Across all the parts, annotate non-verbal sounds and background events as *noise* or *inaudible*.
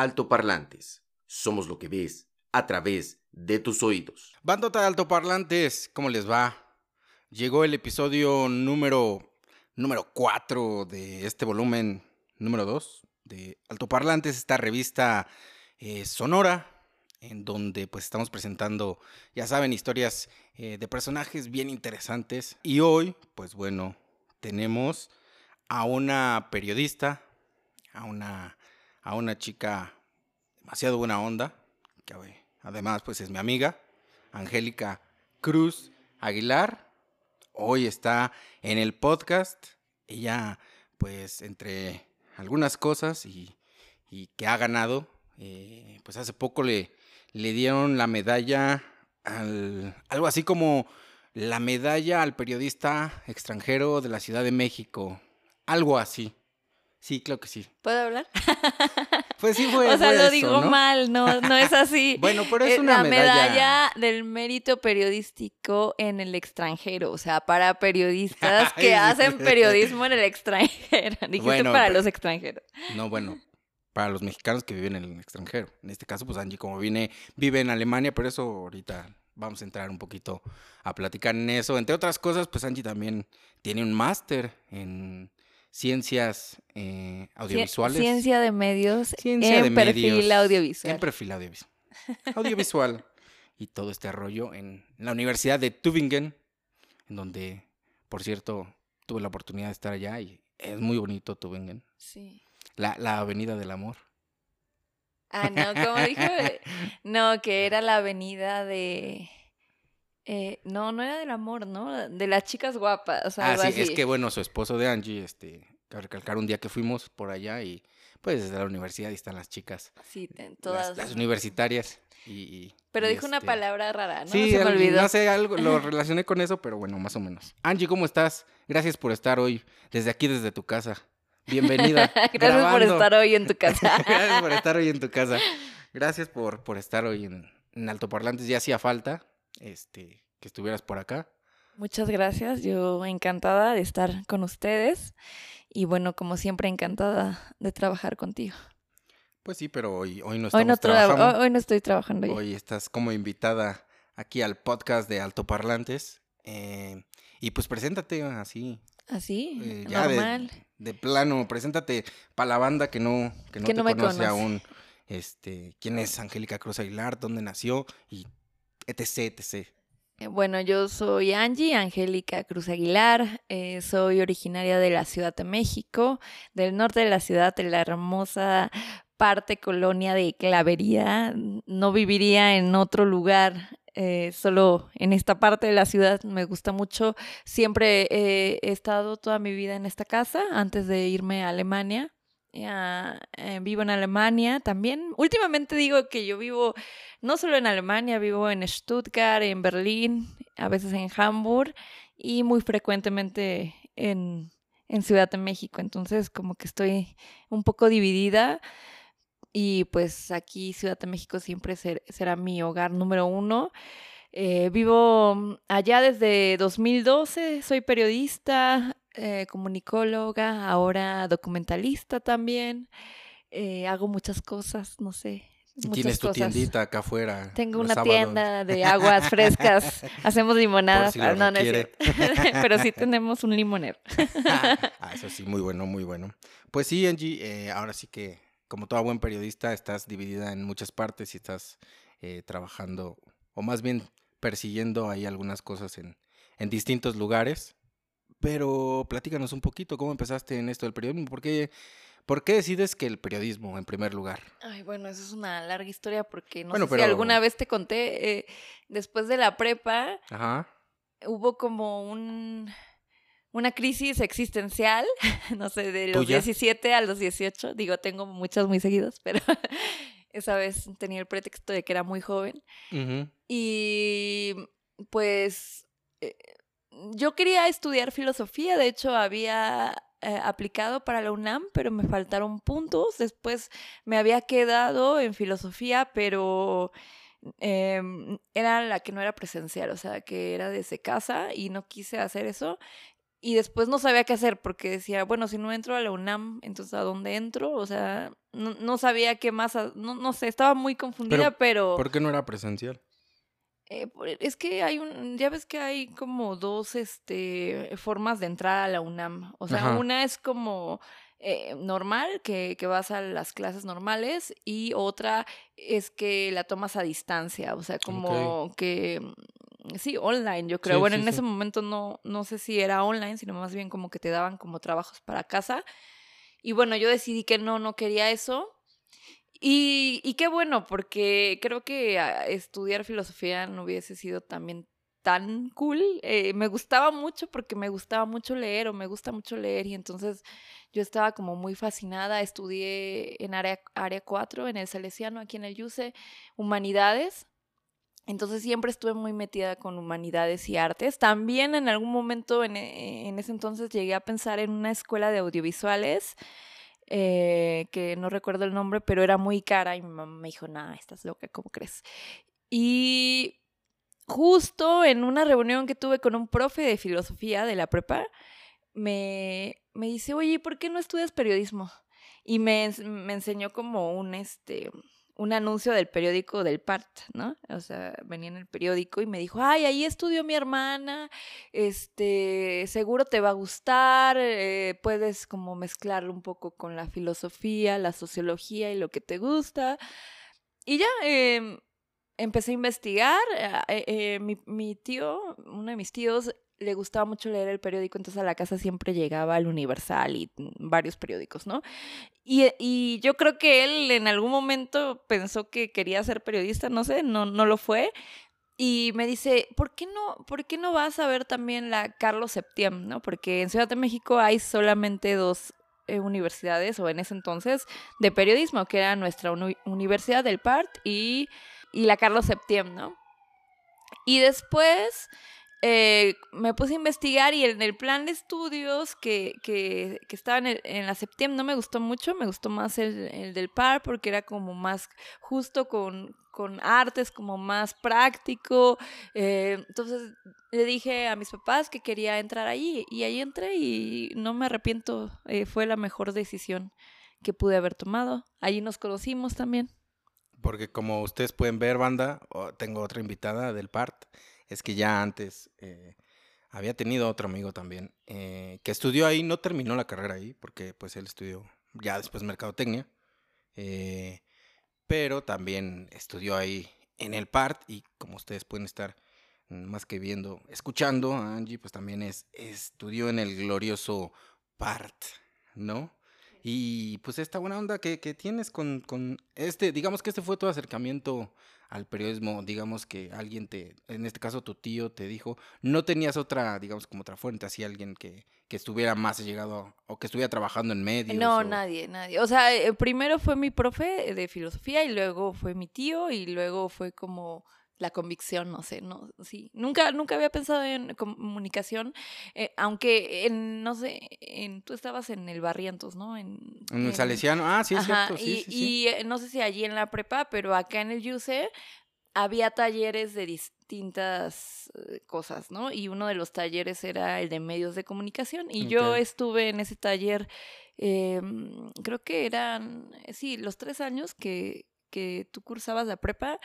Altoparlantes. Somos lo que ves a través de tus oídos. Bandota de altoparlantes, ¿cómo les va? Llegó el episodio número número 4 de este volumen número 2 de Altoparlantes, esta revista eh, sonora en donde pues estamos presentando, ya saben, historias eh, de personajes bien interesantes. Y hoy, pues bueno, tenemos a una periodista, a una, a una chica demasiado buena onda, que además pues es mi amiga, Angélica Cruz Aguilar. Hoy está en el podcast. Ella pues entre algunas cosas y, que ha ganado, eh, pues hace poco le, le dieron la medalla al, algo así como la medalla al periodista extranjero de la Ciudad de México. Algo así. Sí, creo que sí. ¿Puedo hablar? *laughs* Pues sí fue. o sea, lo digo mal, no, no es así. *laughs* bueno, pero es una la medalla... del mérito periodístico en el extranjero. O sea, para periodistas *laughs* que hacen periodismo en el extranjero. Dijiste para los extranjeros. No, bueno, para los mexicanos que viven en el extranjero. En este caso, pues Angie, como viene, vive en Alemania, por eso ahorita vamos a entrar un poquito a platicar en eso. Entre otras cosas, pues Angie también tiene un máster en ciencias eh, audiovisuales. Ciencia de medios en perfil audiovisual. En perfil audiovisual. Audiovisual. y todo este rollo en la Universidad de Tübingen, en donde, por cierto, tuve la oportunidad de estar allá y es muy bonito Tübingen. Sí. La, la Avenida del Amor. Ah, no, como dijo, *laughs* no, que era la avenida de... Eh, no, no era del amor, ¿no? De las chicas guapas. ah, sí, es que bueno, su esposo de Angie, este, recalcar un día que fuimos por allá y pues desde la universidad y están las chicas. Sí, todas. Las, universitarias. Y, pero dijo una este palabra rara, ¿no? Sí, Se me olvidó. no sé, algo lo *laughs* relacioné con eso, pero bueno, más o menos. Angie, ¿cómo estás? Gracias por estar hoy desde aquí, desde tu casa. Bienvenida. *laughs* Gracias por estar hoy en tu *laughs* casa. Gracias por estar hoy en tu casa. Gracias por, por estar hoy en, en Altoparlantes. Ya hacía falta este, que estuvieras por acá. Muchas gracias. Yo encantada de estar con ustedes. Y bueno, como siempre, encantada de trabajar contigo. Pues sí, pero hoy, hoy no estamos trabajando. Hoy no estoy trabajando. Hoy estás como invitada aquí al podcast de Altoparlantes. Eh, y pues preséntate así. Así, eh, normal. De, plano, preséntate para la banda que no, que no te conoce, aún. Este, ¿Quién es Angélica Cruz Aguilar? ¿Dónde nació? Y etc, etc. Eh, bueno, yo soy Angie, Angélica Cruz Aguilar, eh, soy originaria de la Ciudad de México, del norte de la ciudad, de la hermosa parte colonia de Clavería. No viviría en otro lugar eh, solo en esta parte de la ciudad me gusta mucho. Siempre he estado toda mi vida en esta casa antes de irme a Alemania. Eh, vivo en Alemania también. Últimamente digo que yo vivo no solo en Alemania, vivo en Stuttgart, en Berlín, a veces en Hamburg y muy frecuentemente en, en Ciudad de México. Entonces como que estoy un poco dividida y pues aquí Ciudad de México siempre será mi hogar número uno. Eh, vivo mm, allá desde 2012, soy periodista, eh, comunicóloga, ahora documentalista también. Eh, hago muchas cosas, no sé. tienes tu tiendita acá afuera. Tengo una tienda de aguas frescas. *laughs* Hacemos limonadas. Ah, no, no *laughs* Pero sí tenemos un limonero. *laughs* ah, eso sí, muy bueno, muy bueno. Pues sí, Angie, ahora sí que como todo buen periodista, estás dividida en muchas partes y estás eh, trabajando, o más bien persiguiendo ahí algunas cosas en, en distintos lugares. Pero platícanos un poquito, ¿cómo empezaste en esto del periodismo? ¿Por qué, ¿Por qué decides que el periodismo en primer lugar? Ay, bueno, eso es una larga historia porque no sé si alguna vez te conté, eh, después de la prepa, hubo como un una crisis existencial, *laughs* no sé, de los 17 a los 18. Digo, tengo muchas muy seguidas, *laughs* pero esa vez tenía el pretexto de que era muy joven. Y pues eh, yo quería estudiar filosofía, de hecho había eh, aplicado para la UNAM, pero me faltaron puntos. Después me había quedado en filosofía, pero em, era la que no era presencial, o sea, que era desde casa y no quise hacer eso y después no sabía qué hacer porque decía, bueno, si no entro a la UNAM, entonces ¿a dónde entro? O sea, no, no sabía qué más, no, no sé, estaba muy confundida, pero... ¿Por qué no era presencial? Eh, por- es que hay un, ya ves que hay como dos este, formas de entrar a la UNAM. O sea, Ajá. una es como eh, normal, que, que vas a las clases normales, y otra es que la tomas a distancia. O sea, como que mm, sí, online, yo creo. Sí, bueno, sí, en sí. ese momento no, no sé si era online, sino más bien como que te daban como trabajos para casa. Y bueno, yo decidí que no, no quería eso. Y, y qué bueno, porque creo que ah, estudiar filosofía no hubiese sido también tan cool. Eh, me gustaba mucho porque me gustaba mucho leer o me gusta mucho leer y entonces yo estaba como muy fascinada. Estudié en área, área 4, en el Salesiano, aquí en el YUCE, Humanidades. Entonces siempre estuve muy metida con humanidades y artes. También en algún momento en, e- en ese entonces llegué a pensar en una escuela de audiovisuales eh, que no recuerdo el nombre, pero era muy cara y mi mamá me dijo, nah, estás loca, ¿cómo crees? Y justo en una reunión que tuve con un profe de filosofía de la prepa, me, me dice, oye, ¿por qué no estudias periodismo? Y me, me enseñó como un, este, un anuncio del periódico del PART, ¿no? O sea, venía en el periódico y me dijo, ay, ahí estudió mi hermana, este, seguro te va a gustar, eh, puedes como mezclarlo un poco con la filosofía, la sociología y lo que te gusta. Y ya, em, empecé a investigar. eh, eh, mi, mi tío, uno de mis tíos, le gustaba mucho leer el periódico, entonces a la casa siempre llegaba el Universal y mm, varios periódicos, ¿no? Y, y yo creo que él en algún momento pensó que quería ser periodista, no sé, no, no lo fue. Y me dice, ¿por qué no, por qué no vas a ver también la Carlos Septién, no? Porque en Ciudad de México hay solamente dos eh, universidades, o en ese entonces, de periodismo, que era nuestra uni- Universidad del PART y, y la Carlos Septién, ¿no? Y después eh, me puse a investigar y en el plan de estudios que, que, que estaba en, el- en la Septién no me gustó mucho, me gustó más el, el del PAR porque era como más justo con, con artes, como más práctico. eh, entonces le dije a mis papás que quería entrar allí y ahí entré y no me arrepiento, eh, fue la mejor decisión que pude haber tomado. Allí nos conocimos también. Porque como ustedes pueden ver, banda, tengo otra invitada del PART, es que ya antes eh, había tenido otro amigo también eh, que estudió ahí, no terminó la carrera ahí, porque pues él estudió ya después mercadotecnia, eh, pero también estudió ahí en el PART y como ustedes pueden estar más que viendo, escuchando, Angie pues también es, estudió en el glorioso PART, ¿no? Y pues esta buena onda que, que tienes con, con este, digamos que este fue tu acercamiento al periodismo, digamos que alguien te, en este caso tu tío te dijo, no tenías otra, digamos como otra fuente, así alguien que, que estuviera más llegado o que estuviera trabajando en medios. No, o- nadie, nadie. O sea, eh, primero fue mi profe de filosofía y luego fue mi tío y luego fue como la convicción, no sé, no, sí. Nunca, nunca había pensado en comunicación, eh, aunque en, no sé, en, tú estabas en el Barrientos, ¿no? En, En el Salesiano, ah, sí, es Ajá, cierto, sí, y, sí, sí. y, eh, no sé si allí en la prepa, pero acá en el YUCE había talleres de distintas eh, cosas, ¿no? Y uno de los talleres era el de medios de comunicación. Y yo estuve en ese taller, eh, creo que eran, sí, los tres años que, que tú cursabas la prepa,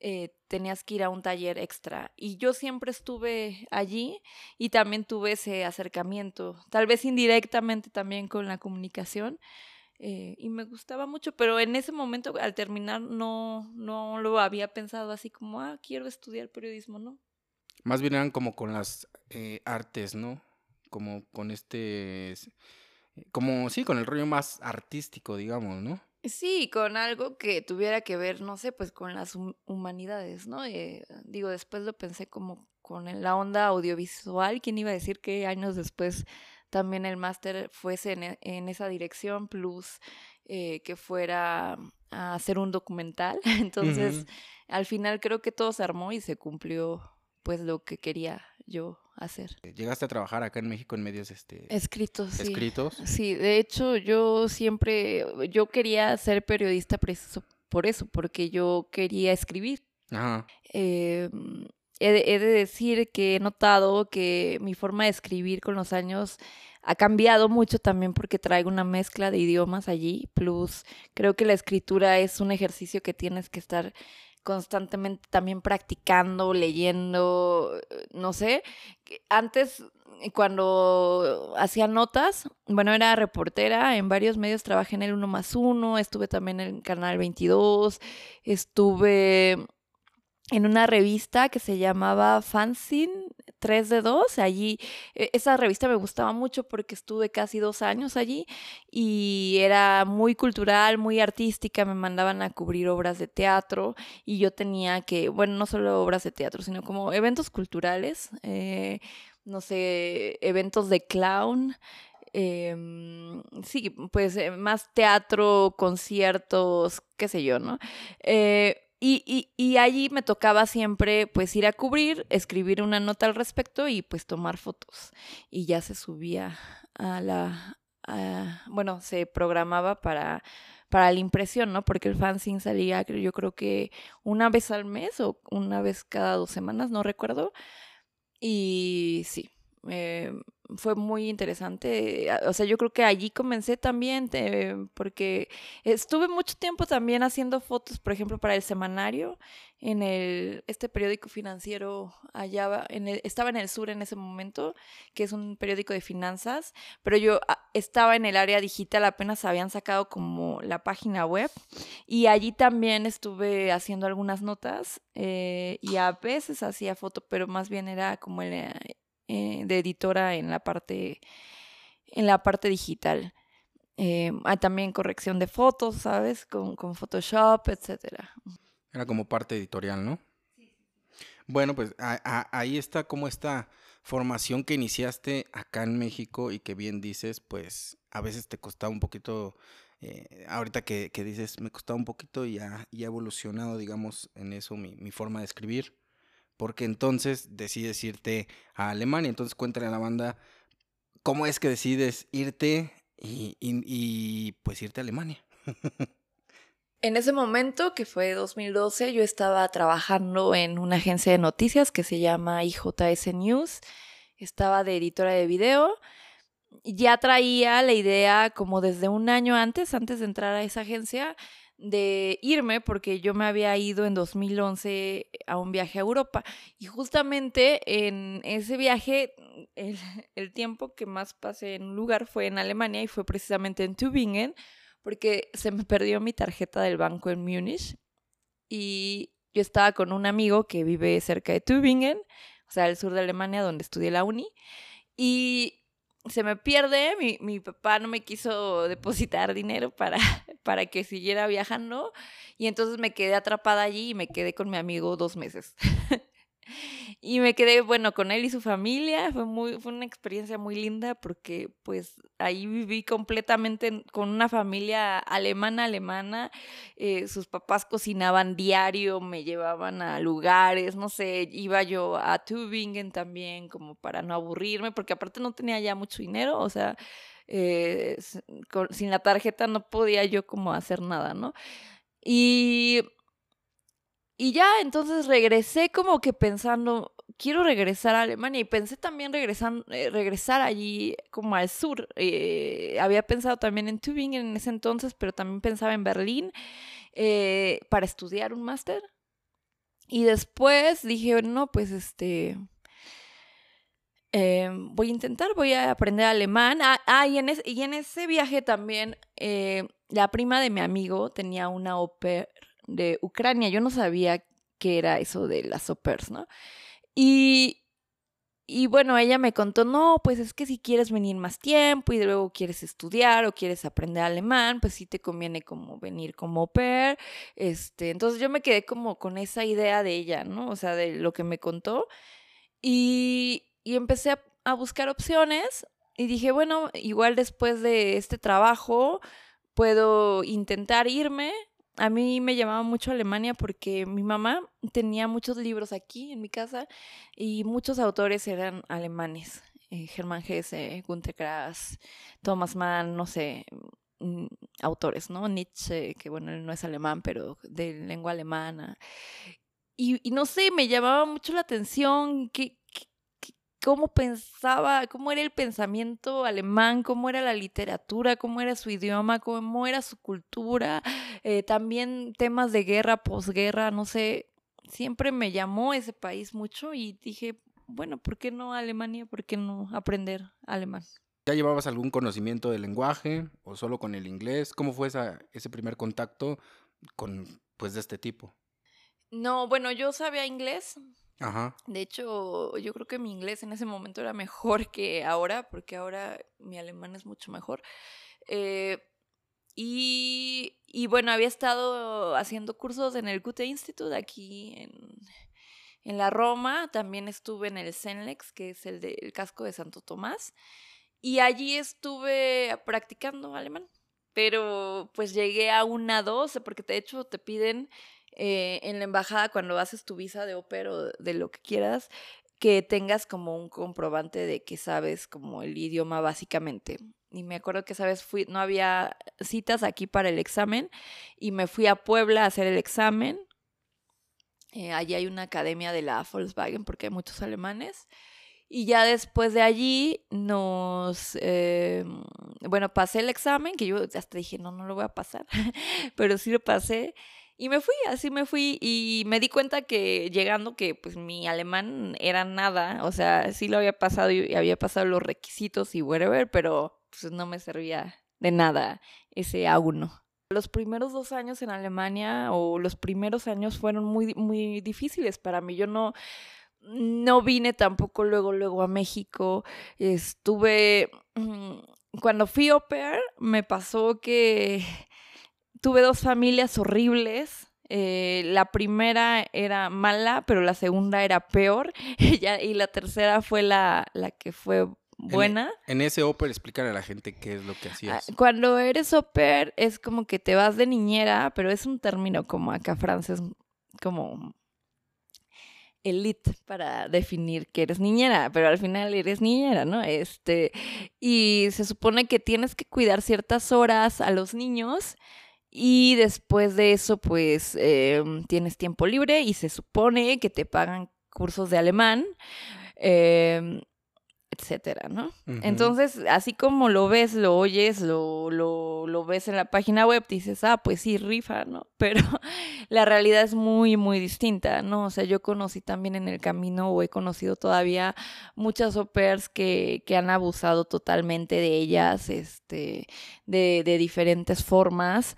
eh, tenías que ir a un taller extra. Y yo siempre estuve allí y también tuve ese acercamiento, tal vez indirectamente también con la comunicación. eh, y me gustaba mucho, pero en ese momento al terminar no, no lo había pensado así como, ah, quiero estudiar periodismo, ¿no? Más bien eran como con las eh, artes, ¿no? Como con este, como sí, con el rollo más artístico, digamos, ¿no? Sí, con algo que tuviera que ver, no sé, pues con las hum- humanidades, ¿no? Eh, digo, después lo pensé como con la onda audiovisual. ¿Quién iba a decir que años después también el máster fuese en, e- en esa dirección, plus eh, que fuera a hacer un documental? *laughs* Entonces, al final creo que todo se armó y se cumplió pues lo que quería yo hacer. Llegaste a trabajar acá en México en medios este, Escritos, sí. escritos. Sí, de hecho yo siempre, yo quería ser periodista preciso por eso, porque yo quería escribir. Ajá. Eh, he de, he de decir que he notado que mi forma de escribir con los años ha cambiado mucho también porque traigo una mezcla de idiomas allí, plus creo que la escritura es un ejercicio que tienes que estar constantemente también practicando, leyendo, no sé. Antes, cuando hacía notas, bueno, era reportera en varios medios, trabajé en el 1 más 1, estuve también en Canal 22, estuve en una revista que se llamaba Fanzine 3 de 2. Allí, e, esa revista me gustaba mucho porque estuve casi dos años allí y era muy cultural, muy artística. Me mandaban a cubrir obras de teatro y yo tenía que, bueno, no solo obras de teatro, sino como eventos culturales, eh, no sé, eventos de clown. Em, sí, pues eh, más teatro, conciertos, qué sé yo, ¿no? Eh, y, y, y, allí me tocaba siempre pues ir a cubrir, escribir una nota al respecto y pues tomar fotos. Y ya se subía a la, bueno, se programaba para, para la impresión, ¿no? Porque el fanzine salía, yo creo que una vez al mes o una vez cada dos semanas, no recuerdo. Y sí, eh, fue muy interesante. O sea, yo creo que allí comencé también, porque estuve mucho tiempo también haciendo fotos, por ejemplo, para el semanario, en el, este periódico financiero allá, estaba en el sur en ese momento, que es un periódico de finanzas, pero yo ah, estaba en el área digital, apenas habían sacado como la página web, y allí también estuve haciendo algunas notas, eh, y a veces hacía foto, pero más bien era como el eh, de editora en la parte, en la parte digital. Eh, hay también corrección de fotos, ¿sabes? Con, con Photoshop, etcétera. Era como parte editorial, ¿no? Bueno, pues ahí está como esta formación que iniciaste acá en México y que bien dices, pues a veces te costaba un poquito, eh, ahorita que, que, dices, me costaba un poquito y ha, y ha evolucionado, digamos, en eso mi, mi, forma de escribir porque entonces decides irte a Alemania. Entonces cuéntale a la banda cómo es que decides irte y, pues irte a Alemania. *laughs* En ese momento, que fue 2012, yo estaba trabajando en una agencia de noticias que se llama IJS News. Estaba de editora de video. Ya traía la idea como desde un año antes, antes de entrar a esa agencia, de irme porque yo me había ido en 2011 a un viaje a Europa. Y justamente en ese viaje el, el, tiempo que más pasé en un lugar fue en Alemania y fue precisamente en Tübingen porque se me perdió mi tarjeta del banco en Múnich y yo estaba con un amigo que vive cerca de Tübingen, o sea, al sur de Alemania donde estudié la uni. Y se me pierde, mi, mi, papá no me quiso depositar dinero para, *laughs* para que siguiera viajando y entonces me quedé atrapada allí y me quedé con mi amigo dos meses. *laughs* y me quedé, bueno, con él y su familia. Fue, muy, fue una experiencia muy linda porque pues ahí viví completamente con una familia alemana, alemana. Eh, sus papás cocinaban diario, me llevaban a lugares, no sé, iba yo a Tübingen también como para no aburrirme porque aparte no tenía ya mucho dinero, o sea... Eh, sin la tarjeta no podía yo como hacer nada, ¿no? Y y ya entonces regresé como que pensando, quiero regresar a Alemania y pensé también regresar, eh, regresar allí como al sur. Eh, había pensado también en Tübingen en ese entonces, pero también pensaba en Berlín eh, para estudiar un máster. Y después dije, no, pues este, voy a intentar, voy a aprender alemán. Ah, ah y, en y, en ese viaje también la prima de mi amigo tenía una ópera de Ucrania. Yo no sabía qué era eso de las opers, ¿no? Y, y bueno, ella me contó, no, pues es que si quieres venir más tiempo y luego quieres estudiar o quieres aprender alemán, pues sí te conviene como venir como pair. Este, entonces yo me quedé como con esa idea de ella, ¿no? O sea, de lo que me contó. Y, y empecé a, a buscar opciones y dije, bueno, igual después de este trabajo puedo intentar irme a mí me llamaba mucho Alemania porque mi mamá tenía muchos libros aquí en mi casa y muchos autores eran alemanes. Eh, Germán Hesse, Günter Grass, Thomas Mann, no sé, mm, autores, ¿no? Nietzsche, que bueno, él no es alemán, pero de lengua alemana. y, y no sé, me llamaba mucho la atención que- cómo pensaba, cómo era el pensamiento alemán, cómo era la literatura, cómo era su idioma, cómo era su cultura, eh, también temas de guerra, posguerra, no sé, siempre me llamó ese país mucho y dije, bueno, ¿por qué no Alemania? ¿Por qué no aprender alemán? ¿Ya llevabas algún conocimiento del lenguaje o solo con el inglés? ¿Cómo fue esa, ese primer contacto con, pues, de este tipo? No, bueno, yo sabía inglés. De hecho, yo creo que mi inglés en ese momento era mejor que ahora, porque ahora mi alemán es mucho mejor. Eh, y, bueno, había estado haciendo cursos en el Goethe Institute aquí en, la Roma. También estuve en el Senlex, que es el del casco de Santo Tomás. Y allí estuve practicando alemán. Pero pues llegué a una 12, porque de hecho te piden eh, en la embajada cuando haces tu visa de ópera o de lo que quieras, que tengas como un comprobante de que sabes como el idioma básicamente. Y me acuerdo que, sabes, fui, no había citas aquí para el examen y me fui a Puebla a hacer el examen. Eh, allí hay una academia de la Volkswagen porque hay muchos alemanes. Y ya después de allí nos, eh, bueno, pasé el examen, que yo hasta dije, no, no lo voy a pasar, *laughs* pero sí lo pasé. Y me fui, así me fui y me di cuenta que llegando que pues mi alemán era nada, o sea, sí lo había pasado y había pasado los requisitos y whatever, pero pues no me servía de nada ese A1. Los primeros dos años en Alemania o los primeros años fueron muy, muy difíciles para mí. Yo no, no vine tampoco luego, luego a México. Estuve, mm, cuando fui au pair, me pasó que tuve dos familias horribles. Eh, la primera era mala, pero la segunda era peor. *laughs* Ya- y la tercera fue la, la que fue buena. En ese Opera, explícale a la gente qué es lo que Ah, hacías. Cuando eres pair es como que te vas de niñera, pero es un término como acá francés, como elite para definir que eres niñera, pero al final eres niñera, ¿no? Este, y se supone que tienes que cuidar ciertas horas a los niños y después de eso, pues, em, tienes tiempo libre y se supone que te pagan cursos de alemán, em, etcétera, ¿no? Entonces, así como lo ves, lo oyes, lo, lo, lo ves en la página web, dices, ah, pues sí, rifa, ¿no? *laughs* Pero la realidad es muy, muy distinta, ¿no? O sea, yo conocí también en el camino o he conocido todavía muchas au pairs que, que han abusado totalmente de ellas, este, de, de diferentes formas.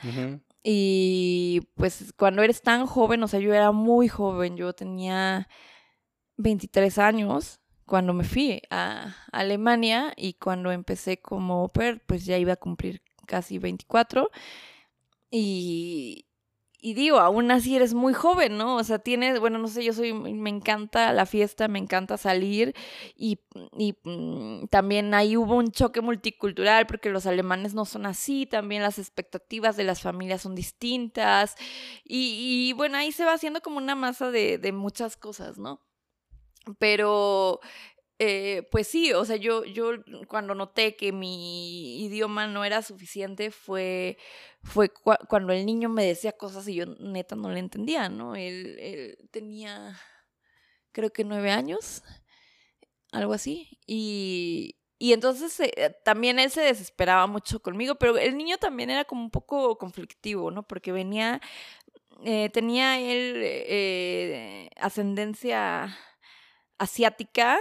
Y pues cuando eres tan joven, o sea, yo era muy joven, yo tenía 23 años cuando me fui a Alemania y cuando empecé como au pair, pues ya iba a cumplir casi 24. Y, digo, aún así eres muy joven, ¿no? O sea, tienes, bueno, no sé, yo soy, me encanta la fiesta, me encanta salir y, mm, también ahí hubo un choque multicultural porque los alemanes no son así, también las expectativas de las familias son distintas y, bueno, ahí se va haciendo como una masa de muchas cosas, ¿no? Pero eh, pues sí, o sea, yo, yo cuando noté que mi idioma no era suficiente fue, fue cua- cuando el niño me decía cosas y yo neta no le entendía, ¿no? Él, él tenía, creo que nueve años, algo así, y, y entonces eh, también él se desesperaba mucho conmigo, pero el niño también era como un poco conflictivo, ¿no? Porque venía, eh, tenía él ascendencia asiática,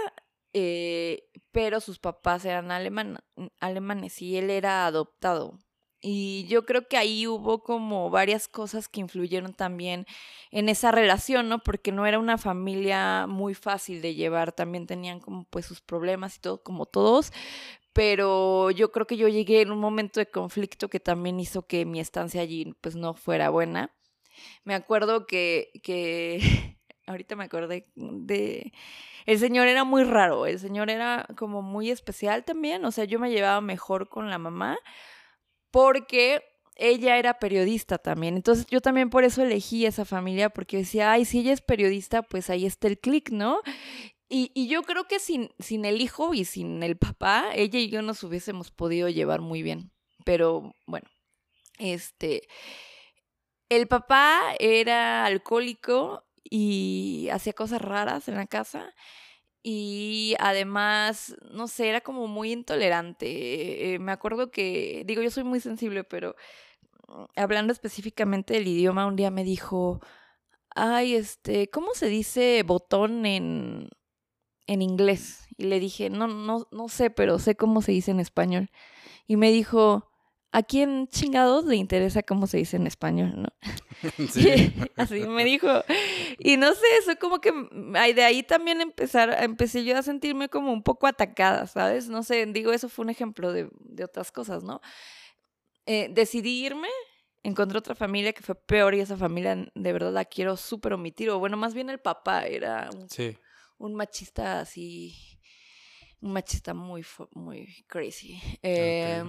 eh, pero sus papás eran aleman- alemanes y él era adoptado. Y yo creo que ahí hubo como varias cosas que influyeron también en esa relación, ¿no? Porque no era una familia muy fácil de llevar, también tenían como pues sus problemas y todo, como todos, pero yo creo que yo llegué en un momento de conflicto que también hizo que mi estancia allí pues no fuera buena. Me acuerdo que, que *laughs* ahorita me acordé de... El señor era muy raro, el señor era como muy especial también, o sea, yo me llevaba mejor con la mamá porque ella era periodista también, entonces yo también por eso elegí esa familia, porque decía, ay, si ella es periodista, pues ahí está el clic, ¿no? Y, y yo creo que sin, sin el hijo y sin el papá, ella y yo nos hubiésemos podido llevar muy bien, pero bueno, este... El papá era alcohólico y hacía cosas raras en la casa. Y además, no sé, era como muy intolerante. Eh, me acuerdo que, digo, yo soy muy sensible, pero mm, hablando específicamente del idioma, un día me dijo, ay, este, ¿cómo se dice botón en, en inglés? Y le dije, no, no, no sé, pero sé cómo se dice en español. Y me dijo, ¿a quién chingados le interesa cómo se dice en español, no? *laughs* Sí. *laughs* Así me dijo. Y no sé, eso como que de ahí también empezar, empecé yo a sentirme como un poco atacada, ¿sabes? No sé, digo, eso fue un ejemplo de, de otras cosas, ¿no? Eh, decidí irme, encontré otra familia que fue peor y esa familia de verdad la quiero súper omitir. O bueno, más bien el papá era un, un machista así, un machista muy, muy crazy. Eh,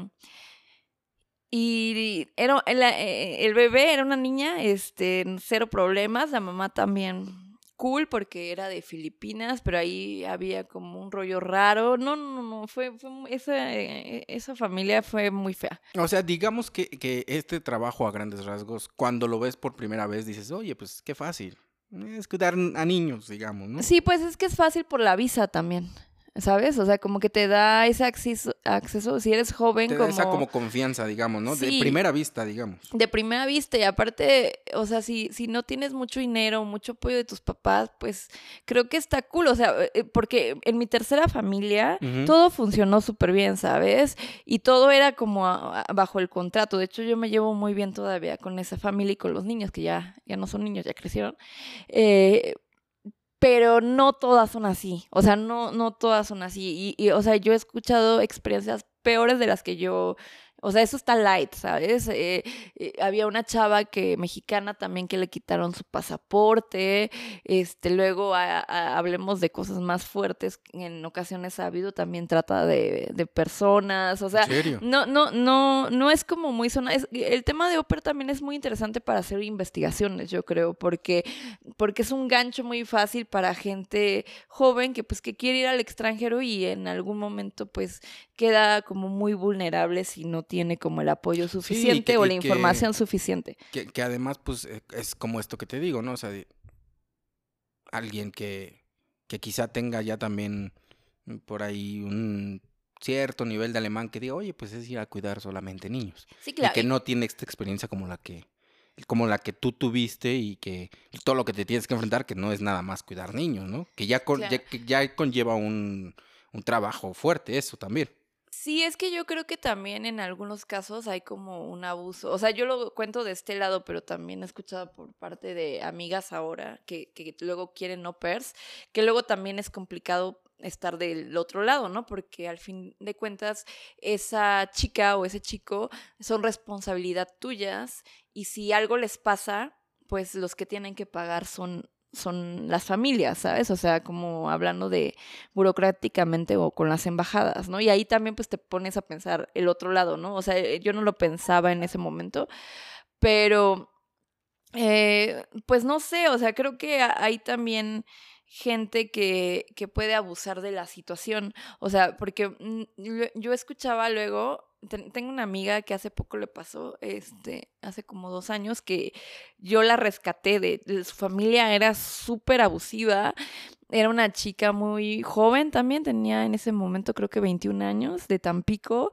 y era, eh, el, bebé era una niña, este, cero problemas, la mamá también cool porque era de Filipinas, pero ahí había como un rollo raro. No, no, no, fue, fue esa, eh, esa familia fue muy fea. O sea, digamos que, que este trabajo a grandes rasgos, cuando lo ves por primera vez, dices, oye, pues qué fácil. Es cuidar a niños, digamos, ¿no? Sí, pues es que es fácil por la visa también. ¿Sabes? O sea, como que te da ese acceso, acceso si eres joven. Te como... esa como confianza, digamos, ¿no? De primera vista, digamos. De primera vista. Y aparte, o sea, si, si no tienes mucho dinero, mucho apoyo de tus papás, pues creo que está cool. O sea, eh, porque en mi tercera familia todo funcionó súper bien, ¿sabes? Y todo era como bajo el contrato. De hecho, yo me llevo muy bien todavía con esa familia y con los niños, que ya, ya no son niños, ya crecieron. Eh, pero no todas son así, o sea, no, no todas son así. Y, y, o sea, yo he escuchado experiencias peores de las que yo o sea, eso está light, ¿sabes? Eh, eh, había una chava que mexicana también que le quitaron su pasaporte. Este, luego hablemos de cosas más fuertes. En ocasiones ha habido también trata de, de personas. O sea, no, no, no, no es como muy zona. el tema de Oper también es muy interesante para hacer investigaciones, yo creo, porque, porque es un gancho muy fácil para gente joven que pues que quiere ir al extranjero y en algún momento pues queda como muy vulnerable si no tiene como el apoyo suficiente o la información suficiente. Que, además, pues, eh, es como esto que te digo, ¿no? O sea, alguien que, que quizá tenga ya también por ahí un cierto nivel de alemán que diga, oye, pues es ir a cuidar solamente niños. Sí, claro. Y que no tiene esta experiencia como la que como la que tú tuviste y que todo lo que te tienes que enfrentar, que no es nada más cuidar niños, ¿no? Que ya, ya, ya conlleva un, un trabajo fuerte eso también. Sí, es que yo creo que también en algunos casos hay como un abuso. O sea, yo lo cuento de este lado, pero también he escuchado por parte de amigas ahora que, que luego quieren no pers, que luego también es complicado estar del otro lado, ¿no? Porque al fin de cuentas, esa chica o ese chico son responsabilidad tuyas y si algo les pasa, pues los que tienen que pagar son son las familias, ¿sabes? O sea, como hablando de burocráticamente o con las embajadas, ¿no? Y ahí también pues te pones a pensar el otro lado, ¿no? O sea, eh, yo no lo pensaba en ese momento, pero eh, pues no sé, o sea, creo que hay también gente que, que puede abusar de la situación, o sea, porque mm, yo escuchaba luego tengo una amiga que hace poco le pasó, este, hace como dos años, que yo la rescaté de, su familia, era súper abusiva, era una chica muy joven también, tenía en ese momento creo que 21 años, de Tampico,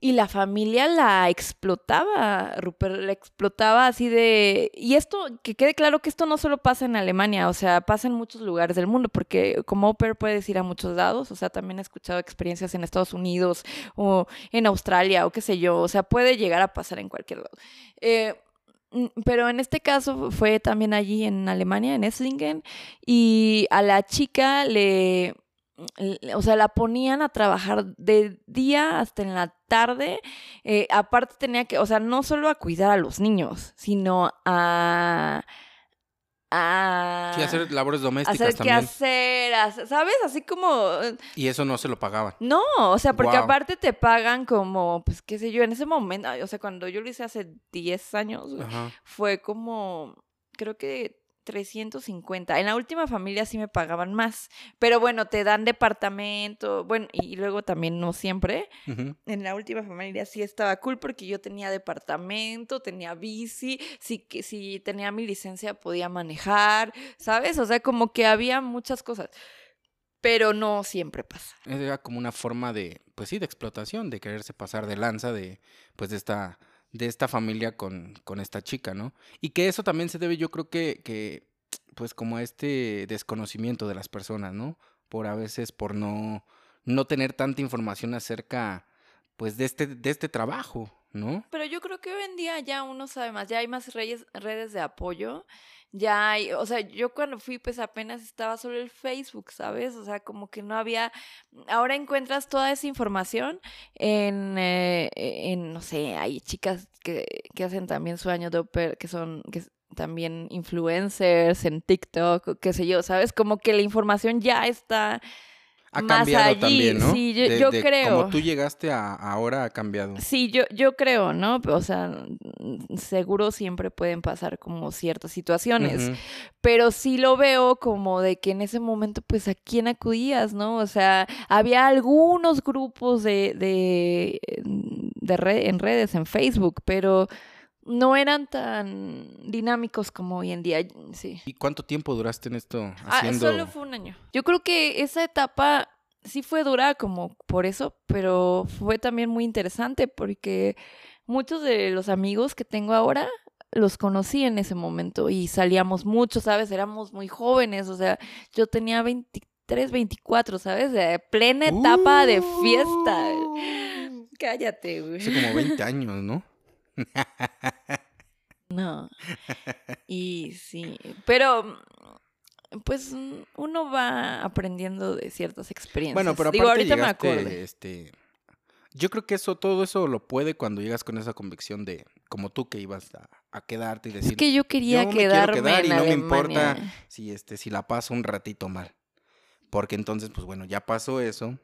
y la familia la explotaba, Rupert, la explotaba así de... Y esto, que quede claro que esto no solo pasa en Alemania, o sea, pasa en muchos lugares del mundo, porque como Oper puedes ir a muchos lados, o sea, también he escuchado experiencias en Estados Unidos o en Australia o qué sé yo, o sea, puede llegar a pasar en cualquier lado. Eh, pero en este caso fue también allí en Alemania, en Esslingen, y a la chica le o sea, la ponían a trabajar de día hasta en la tarde. Eh, aparte tenía que, o sea, no solo a cuidar a los niños, sino a... a sí, hacer labores domésticas hacer también. hacer, ¿sabes? Así como... Eh, y eso no se lo pagaban. No, o sea, porque aparte te pagan como, pues qué sé yo, en ese momento, o sea, cuando yo lo hice hace 10 años, fue como, creo que 350. En la última familia sí me pagaban más, pero bueno, te dan departamento, bueno, y luego también no siempre. En la última familia sí estaba cool porque yo tenía departamento, tenía bici, si, que- si tenía mi licencia podía manejar, ¿sabes? O sea, como que había muchas cosas, pero no siempre pasa. Era como una forma de, pues sí, de explotación, de quererse pasar de lanza de, pues de esta, de esta familia con, con esta chica, ¿no? Y que eso también se debe, yo creo que, que, pues como a este desconocimiento de las personas, ¿no? Por a veces, por no, no tener tanta información acerca, pues de este, de este trabajo, ¿no? Pero yo creo que hoy en día ya uno sabe más, ya hay más redes, redes de apoyo, ya hay, o sea, yo cuando fui pues apenas estaba solo el Facebook, ¿sabes? O sea, como que no había, ahora encuentras toda esa información en, eh, en no sé, hay chicas que, que hacen también su año de oper, que son, que también influencers en TikTok, qué sé yo, ¿sabes? Como que la información ya está Ha Más cambiado allí, también, ¿no? sí, yo- yo creo. Como tú llegaste a ahora ha cambiado. Sí, yo, yo creo, ¿no? O sea, seguro siempre pueden pasar como ciertas situaciones, pero sí lo veo como de que en ese momento, pues, ¿a quién acudías, no? O sea, había algunos grupos de, de, de re- en redes, en Facebook, pero no eran tan dinámicos como hoy en día, sí. ¿Y cuánto tiempo duraste en esto Ah, haciendo? solo fue un año. Yo creo que esa etapa sí fue dura como por eso, pero fue también muy interesante porque muchos de los amigos que tengo ahora los conocí en ese momento y salíamos mucho, ¿sabes? Éramos muy jóvenes, o sea, yo tenía 23, 24, ¿sabes? De plena etapa de fiesta. Uh. Cállate, güey. Hace como 20 años, ¿no? *laughs* No. Y sí, pero pues mm, uno va aprendiendo de ciertas experiencias. Bueno, pero Digo, aparte ahorita me acuerdo. este... Yo creo que eso, todo eso lo puede cuando llegas con esa convicción de, como tú que ibas a, a quedarte y decir, Es que yo quería "Yo me quedarme quedar y en no me Alemania. importa si, este, si la paso un ratito mal. Porque entonces, pues bueno, ya pasó eso.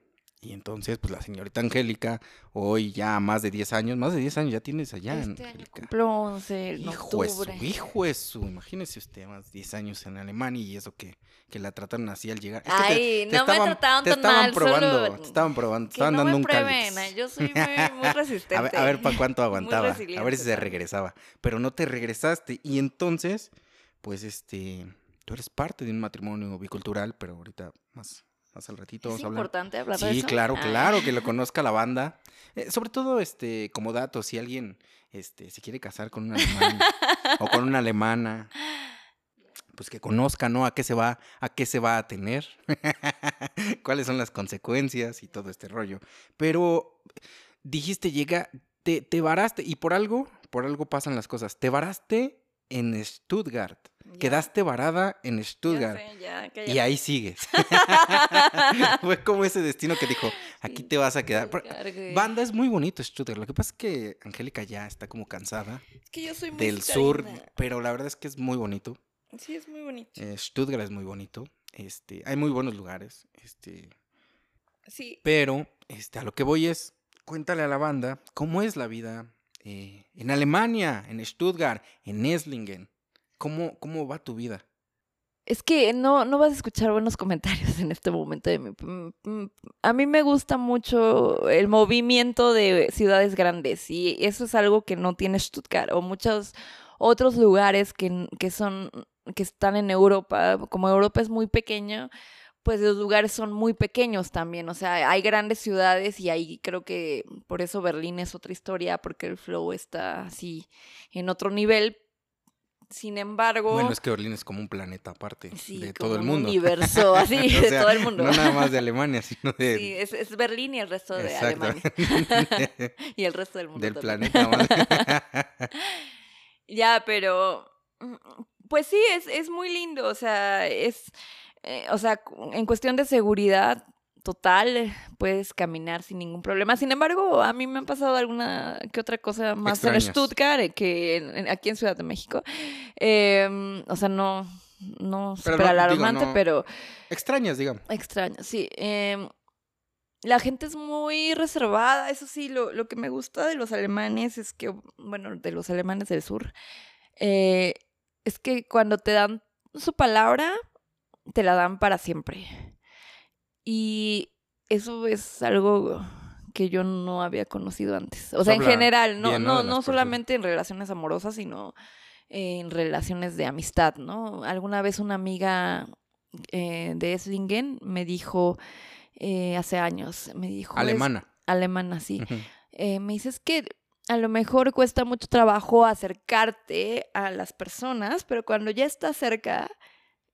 Y entonces, pues la señorita Angélica, hoy ya más de 10 años, más de 10 años ya tienes allá, Este Angélica. cumplo 11 en Hijo de su, octubre. hijo de su, imagínese usted, más 10 años en Alemania y eso que, que la trataron así al llegar. Es que Ay, te no me estaban- trataron te tan estaban mal, probando, solo te estaban probando, te estaban no dando me un prueben, cáliz. yo soy *laughs* muy, muy resistente. A ver, a ver para cuánto aguantaba, a ver si se regresaba. Pero no te regresaste y entonces, pues este, tú eres parte de un matrimonio bicultural, pero ahorita más, más al ratito ¿Es vamos a hablar. importante hablar de Sí, eso? claro, Ah. claro, que lo *laughs* conozca la banda. Eh, sobre todo, este, como dato, si alguien este, se quiere casar con un alemán o con una alemana, pues que conozca, ¿no? A qué se va, a qué se va a tener, *laughs* cuáles son las consecuencias y todo este rollo. Pero dijiste, llega, te, te varaste, y por algo, por algo pasan las cosas. Te varaste en Stuttgart. Ya, Quedaste varada en ya Stuttgart. sé, ya, Y ahí sigues. *laughs* *laughs* Fue como ese destino que dijo, aquí te vas a quedar. Banda es muy bonito Stuttgart. Lo que pasa es que Angélica ya está como cansada Es que yo soy muy del sur, pero la verdad es que es muy bonito. Sí, es muy bonito. Eh, Stuttgart es muy bonito. Este, hay muy buenos lugares. Este, Sí, pero este, a lo que voy es, cuéntale a la banda cómo es la vida eh, en Alemania, en Stuttgart, en Esslingen. ¿Cómo, ¿Cómo va tu vida? Es que no, no vas a escuchar buenos *laughs* comentarios en este momento de mi... mm, mm, A mí me gusta mucho el movimiento de ciudades grandes y eso es algo que no tiene Stuttgart o muchos otros lugares que, que son que están en Europa. Como Europa es muy pequeño, pues los lugares son muy pequeños también. O sea, hay grandes ciudades y ahí creo que por eso Berlín es otra historia porque el flow está así en otro nivel. Sin embargo... Bueno, es que Berlín es como un planeta aparte Sí, de todo el un mundo. universo, *laughs* así, O de todo el mundo. No nada más de Alemania, sino de, Sí, es, es Berlín y el resto de Exacto. Alemania. *laughs* *laughs* y el resto del mundo. del también. planeta. más. Ya, pero. mm, Pues sí, es, es muy lindo. O sea, es. eh, o sea, en cuestión de seguridad total, puedes caminar sin ningún problema. Sin embargo, a mí me han pasado alguna que otra cosa más en Extrañas. Stuttgart eh, que en- en- aquí en Ciudad de México. Em, o sea, no. No Pero no, digo, alarmante, no. pero. Extrañas, digamos. Extraño, sí. em, la gente es muy reservada, eso sí, lo, lo que me gusta de los alemanes es que, bueno, de los alemanes del sur, eh, es que cuando te dan su palabra, te la dan para siempre. Y eso es algo que yo no había conocido antes. O sea, en general, no, bien, ¿no? no, personas. solamente en relaciones amorosas, sino en relaciones de amistad, ¿no? Alguna vez una amiga eh, de Esslingen me dijo, eh, hace años, me dijo... Alemana. alemana, sí. Eh, me dices que a lo mejor cuesta mucho trabajo acercarte a las personas, pero cuando ya estás cerca,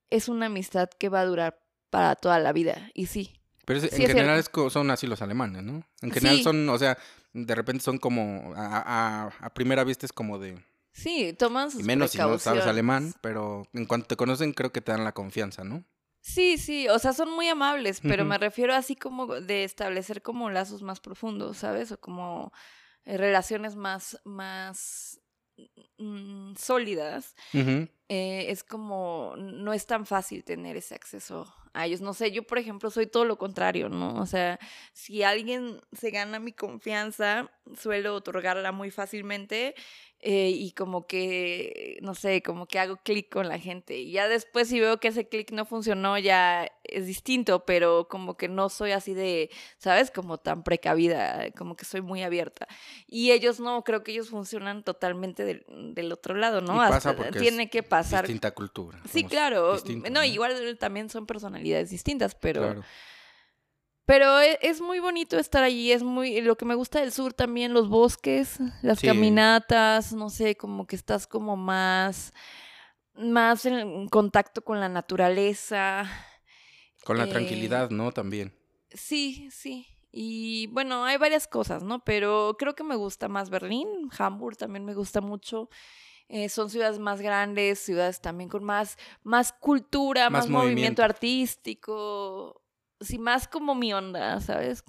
es una amistad que va a durar para toda la vida. Y sí, Pero es- Sí, en es general es son así los alemanes, ¿no? En general Sí. son, o sea, de repente son como, a, a- a primera vista es como de, sí, toman sus y menos si no sabes alemán, pero en cuanto te conocen creo que te dan la confianza, ¿no? Sí, sí, o sea, son muy amables, pero me refiero así como de establecer como lazos más profundos, ¿sabes? O como eh, relaciones más, más mm, sólidas. Eh, es como, no es tan fácil tener ese acceso a ellos. No sé, yo por ejemplo soy todo lo contrario, ¿no? O sea, si alguien se gana mi confianza, suelo otorgarla muy fácilmente eh, y como que, no sé, como que hago clic con la gente. Y ya después si veo que ese clic no funcionó, ya es distinto, pero como que no soy así de, ¿sabes? Como tan precavida, como que soy muy abierta. Y ellos no, creo que ellos funcionan totalmente del, del otro lado, ¿no? Y pasa Hasta- porque es tiene que pasar. Distinta cultura. Sí, claro. distintos, no, igual también son personalidades distintas, pero Claro. Pero e- es muy bonito estar allí, es muy lo que me gusta del sur también los bosques, las Sí. caminatas, no sé, como que estás como más más en contacto con la naturaleza. Con la eh, tranquilidad, ¿no? También. Sí, sí. Y bueno, hay varias cosas, ¿no? Pero creo que me gusta más Berlín, Hamburg también me gusta mucho. Eh, son ciudades más grandes, ciudades también con más, más cultura, Más más, movimiento. movimiento. artístico. Sí, más como mi onda, ¿sabes?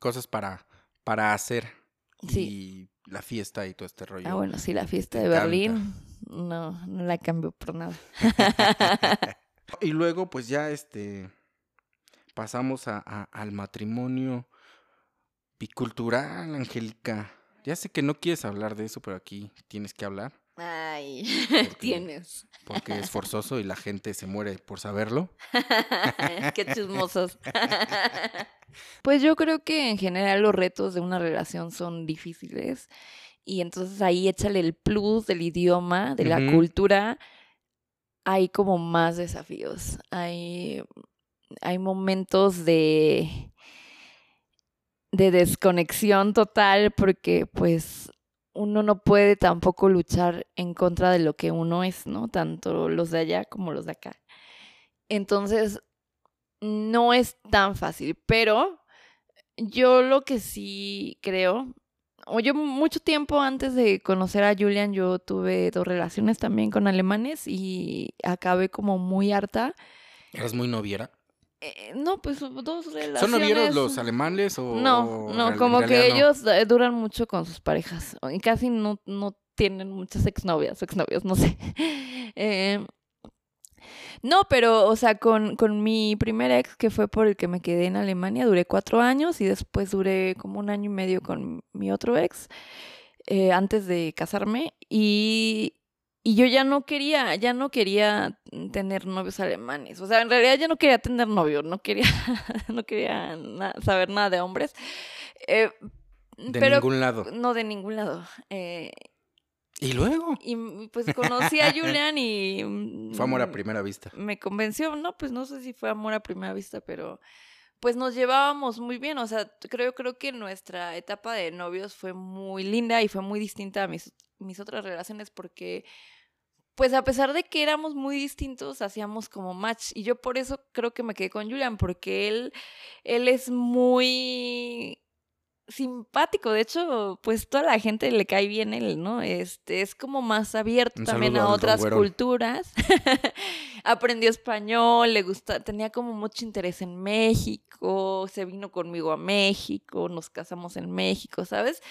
Cosas para, para hacer. Sí. Y la fiesta y todo este rollo. Ah, bueno, sí, la fiesta de. Berlín. No, no la cambio por nada. *laughs* Y luego, pues ya este pasamos a, a- al matrimonio bicultural, Angélica. Ya sé que no quieres hablar de eso, pero aquí tienes que hablar, Ay, *laughs* tienes. porque es *laughs* forzoso y la gente se muere por saberlo. *laughs* Qué chismosos. pues yo creo que en general los retos de una relación son difíciles. Y entonces ahí échale el plus del idioma, de la cultura. Hay como más desafíos. Hay, hay momentos de, de desconexión total porque pues uno no puede tampoco luchar en contra de lo que uno es, ¿no? Tanto los de allá como los de acá. Entonces, no es tan fácil, pero yo lo que sí creo, o yo mucho tiempo antes de conocer a Julian, yo tuve dos relaciones también con alemanes y acabé como muy harta. ¿Eres muy noviera? Eh, no, pues dos relaciones. ¿Son novieros los alemanes o No, no, como que ellos eh, duran mucho con sus parejas y casi no, no tienen muchas exnovias o exnovios, no sé. *laughs* Eh, no, pero, o sea, con, con mi primer ex, que fue por el que me quedé en Alemania, duré cuatro años y después duré como un año y medio con mi otro ex, eh, antes de casarme. Y, y yo ya no quería, ya no quería tener novios alemanes. O sea, en realidad ya no quería tener novio, no quería, *laughs* no quería na- saber nada de hombres. Eh, De pero ningún lado. no de ningún lado. Eh, ¿Y luego? y mm, pues conocí a Julian y... Fue amor a mm, primera vista. Me convenció, no, pues no sé si fue amor a primera vista, pero pues nos llevábamos muy bien, o sea, creo, creo que nuestra etapa de novios fue muy linda y fue muy distinta a mis, mis otras relaciones porque pues a pesar de que éramos muy distintos, hacíamos como match. Y yo por eso creo que me quedé con Julian, porque él, él es muy simpático. De hecho, pues toda la gente le cae bien él, ¿no? Este, es como más abierto Un también a otras culturas. *laughs* Aprendió español, le gusta, tenía como mucho interés en México, se vino conmigo a México, nos casamos en México, ¿sabes?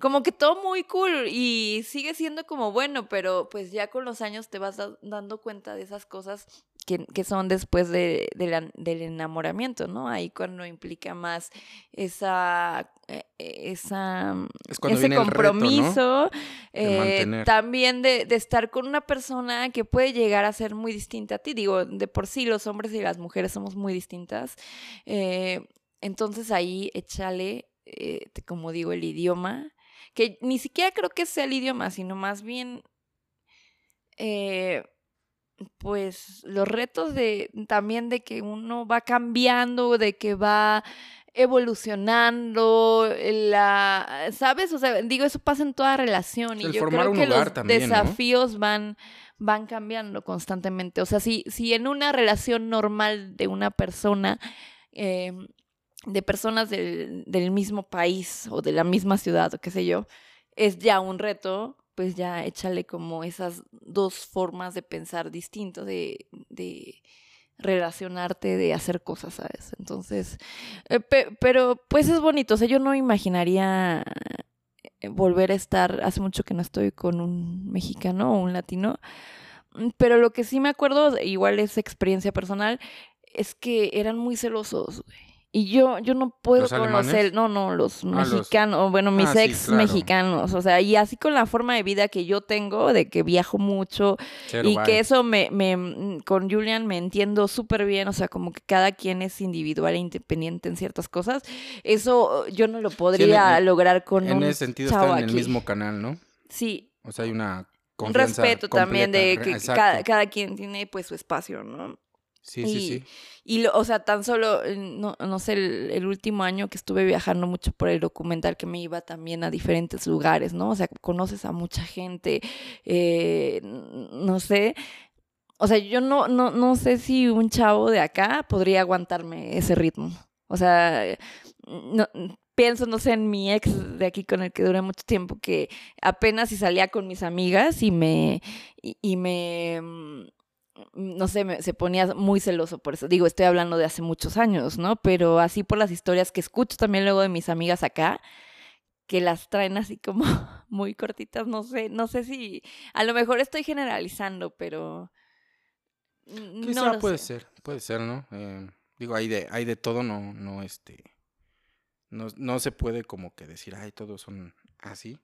Como que todo muy cool y sigue siendo como bueno, pero pues ya con los años te vas da- dando cuenta de esas cosas que, que son después de, de la- del enamoramiento, ¿no? Ahí cuando implica más esa, eh, esa Es cuando ese compromiso, De eh, también de, de estar con una persona que puede llegar a ser muy distinta a ti. Digo, de por sí los hombres y las mujeres somos muy distintas. eh, entonces ahí échale, eh, como digo, el idioma, que ni siquiera creo que sea el idioma, sino más bien, eh, pues los retos de también de que uno va cambiando, de que va evolucionando, la, ¿sabes? O sea, digo, eso pasa en toda relación y El yo formar creo un que hogar los también, ¿no? desafíos van van cambiando constantemente. O sea, si, si en una relación normal de una persona, eh, de personas del, del mismo país o de la misma ciudad o qué sé yo, es ya un reto, pues ya échale como esas dos formas de pensar distintos, de, de relacionarte, de hacer cosas, ¿sabes? Entonces, eh, pe- pero pues es bonito, o sea, yo no imaginaría eh, volver a estar, hace mucho que no estoy con un mexicano o un latino, mm, pero lo que sí me acuerdo, igual es experiencia personal, es que eran muy celosos, güey. Y yo, yo no puedo ¿Los con los alemanes? cel- no, no, los los- mexicanos, o bueno, mis Ah, sí, ex claro. mexicanos, o sea, y así con la forma de vida que yo tengo, de que viajo mucho, Cero, y que eso me, me, mm, con Julian me entiendo súper bien, o sea, como que cada quien es individual e independiente en ciertas cosas. Eso yo no lo podría en- lograr con En un ese sentido chavo están en el mismo canal, ¿no? Sí, O sea, hay una un respeto también de que cada, cada quien tiene pues su espacio, ¿no? Sí, sí, y- sí. Y, lo, o sea, tan solo, eh, no, no sé, el, el último año que estuve viajando mucho por el documental, que me iba también a diferentes lugares, ¿no? O sea, conoces a mucha gente, eh, no sé. O sea, yo no, no, no sé si un chavo de acá podría aguantarme ese ritmo. O sea, eh, no, pienso, no sé, en mi ex de aquí con el que duré mucho tiempo, que apenas si salía con mis amigas y me, y, y me, mm, no sé, me- se ponía muy celoso por eso. Digo, estoy hablando de hace muchos años, ¿no? Pero así por las historias que escucho también luego de mis amigas acá, que las traen así como *laughs* muy cortitas, no sé, no sé si, a lo mejor estoy generalizando, pero... mm, no Quizá lo puede sé. ser, puede ser, ¿no? Eh, digo, hay de, hay de todo, no, no, este, no, no se puede como que decir, ay, todos son así,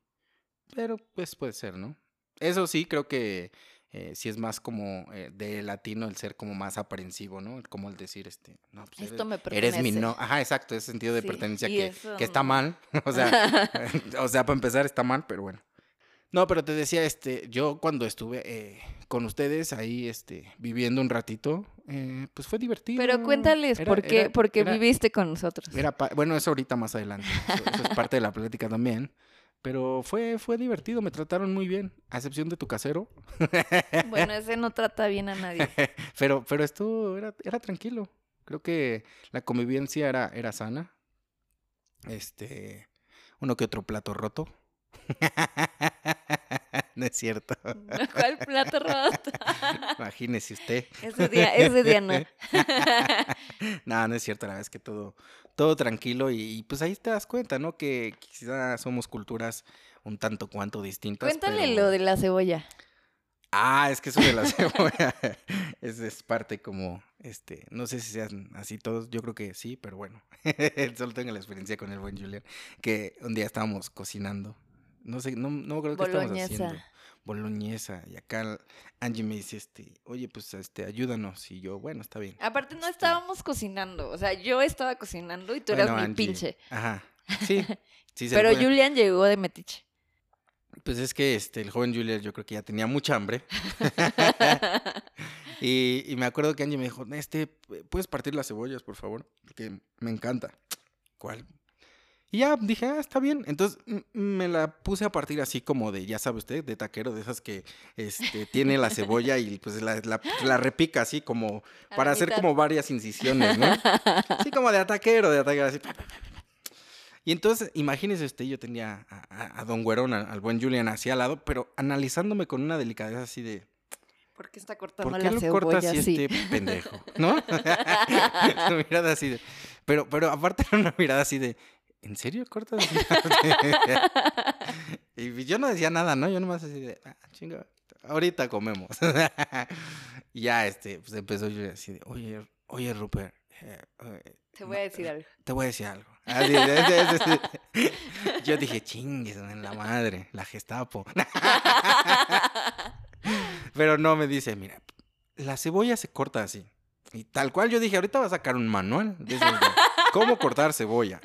pero pues puede ser, ¿no? Eso sí, creo que eh, sí es más como eh, de latino el ser como más aprensivo, ¿no? Como el decir, este, no, pues Esto me eres, eres mi pertenece. no, ajá, exacto, ese sentido de Sí, pertenencia que, eso que está mal, *laughs* o sea, *laughs* o sea, para empezar está mal, pero bueno. No, pero te decía, este, yo cuando estuve eh, con ustedes ahí, este, viviendo un ratito, eh, pues fue divertido. Pero cuéntales, Era- ¿por qué, era- por qué era- viviste con nosotros? era bueno, eso ahorita más adelante. Eso, eso es parte de la plática también. Pero fue, fue divertido, me trataron muy bien, a excepción de tu casero. *laughs* Bueno, *laughs* ese no trata bien a nadie. *laughs* pero, pero esto era, era tranquilo. Creo que la convivencia era, era sana. Este, uno que otro plato roto. *laughs* no es cierto. ¿Cuál plato roto? *laughs* Imagínese usted. ese día, ese día no. *laughs* no, no es cierto, la verdad es que todo, todo tranquilo y, y, pues ahí te das cuenta, ¿no? Que quizá somos culturas un tanto cuanto distintas. Cuéntale pero- lo de la cebolla. Ah, es que eso de la cebolla es, es parte como, este, no sé si sean así todos, yo creo que sí, pero bueno, solo tengo la experiencia con el buen Julián, que un día estábamos cocinando, no sé, no, no creo que estábamos haciendo Boloñesa. boloñesa y acá Angie me dice, este, oye, pues, este, ayúdanos y yo, bueno, está bien. Aparte no Este, estábamos cocinando, o sea, yo estaba cocinando y tú eras mi pinche. Ajá, *laughs* sí, sí se Pero Julian llegó de metiche. Pues es que este, el joven Julián yo creo que ya tenía mucha hambre. *laughs* y, y me acuerdo que Angie me dijo, este, ¿puedes partir las cebollas, por favor? Porque me encanta. ¿Cuál? Y ya dije, ah, está bien. Entonces me la puse a partir así como de, ya sabe usted, de taquero, de esas que este, tiene la cebolla y pues la, la- la repica así como para hacer como varias incisiones, ¿no? Así como de ataquero, de ataquero, así. Y entonces, imagínese usted, yo tenía a, a- a don Güerón, a- al buen Julian, así al lado, pero analizándome con una delicadeza así de, ¿Por qué está cortando ¿por qué la lo cebolla corta así así? este pendejo? ¿No? *laughs* Su mirada así de, pero, pero aparte era una mirada así de, ¿en serio cortas así? *laughs* y yo no decía nada, ¿no? Yo nomás así de, ah, chinga. ahorita comemos. *laughs* y ya, este, pues empezó yo así, de, oye, oye, Rupert, eh, eh, Te voy a decir algo. te voy a decir algo. Así, de- de- yo dije, chingues, en la madre, la Gestapo. *laughs* Pero no, me dice, mira, la cebolla se corta así. Y tal cual yo dije, ahorita va a sacar un manual de cómo cortar cebolla.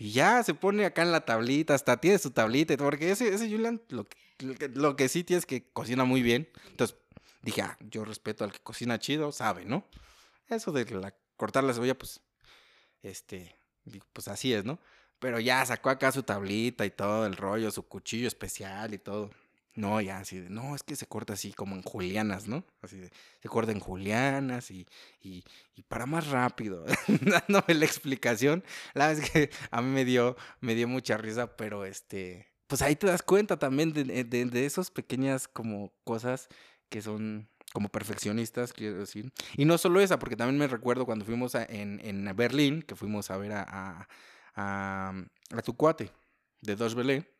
Y ya se pone acá en la tablita, hasta tiene su tablita, porque ese, ese Julian lo, que- lo que, sí tiene es que cocina muy bien. Entonces dije, ah, yo respeto al que cocina chido, sabe, ¿no? Eso de la, cortar la cebolla, pues, este, pues así es, ¿no? Pero ya sacó acá su tablita y todo el rollo, su cuchillo especial y todo. No, ya así de, no, es que se corta así como en julianas, ¿no? Así de, se corta en julianas y, y, y para más rápido, *laughs* dándome la explicación. La es que a mí me dio, me dio mucha risa, pero este, pues ahí te das cuenta también de, de, de esas pequeñas como cosas que son como perfeccionistas, quiero decir. Y no solo esa, porque también me recuerdo cuando fuimos a- en, en Berlín, que fuimos a ver a, a, a, a tu cuate de Dos Belé.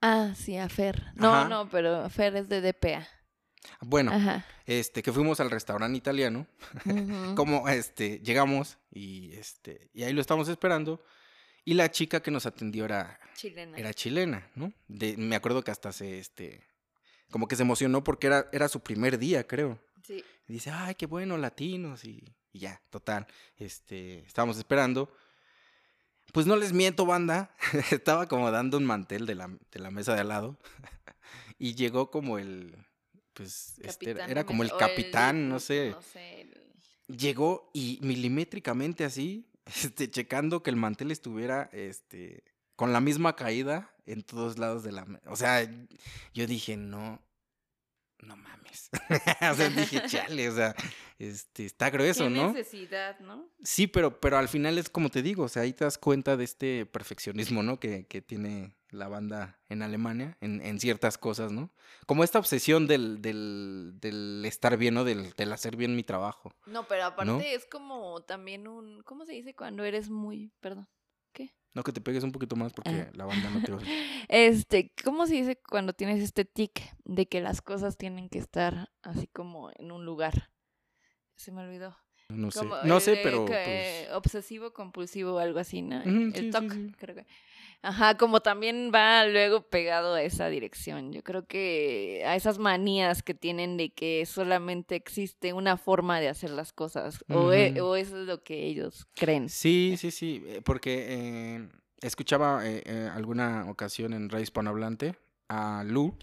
Ah, sí, a Fer. No, Ajá. no, pero Fer es de DPA. Bueno, Ajá. este, que fuimos al restaurante italiano. *laughs* Como este llegamos y este y ahí lo estamos esperando y la chica que nos atendió era Chilena. era chilena no de, me acuerdo que hasta se este como que se emocionó porque era era su primer día creo Sí. y dice ay qué bueno latinos y, y ya total este estábamos esperando pues no les miento banda *laughs* estaba como dando un mantel de la, de la mesa de al lado *laughs* y llegó como el pues este, era, como el capitán no sé No sé. el- llegó y milimétricamente así, *laughs* este, checando que el mantel estuviera, este, con la misma caída en todos lados de la, o sea, yo dije, no, no mames, *laughs* o sea, dije, chale, o sea, este, está grueso, Qué ¿no? necesidad, ¿no? Sí, pero, pero al final es como te digo, o sea, ahí te das cuenta de este perfeccionismo, ¿no? Que, que tiene la banda en Alemania, en, en ciertas cosas, ¿no? Como esta obsesión del, del, del estar bien o del, del hacer bien mi trabajo. No, pero aparte ¿No? es como también un, ¿cómo se dice cuando eres muy, perdón? No que te pegues un poquito más porque Ah. la banda no te oye. *laughs* Este, ¿cómo se dice cuando tienes este tic de que las cosas tienen que estar así como en un lugar? Se me olvidó. No sé. Como No sé, de pero pues, obsesivo compulsivo o algo así, ¿no? El sí, sí, TOC, sí. creo que. Ajá, como también va luego pegado a esa dirección. Yo creo que a esas manías que tienen de que solamente existe una forma de hacer las cosas. o, e- o eso es lo que ellos creen. Sí, sí, sí. eh, Porque eh, escuchaba eh, eh, alguna ocasión en Radio Hispanohablante a Lu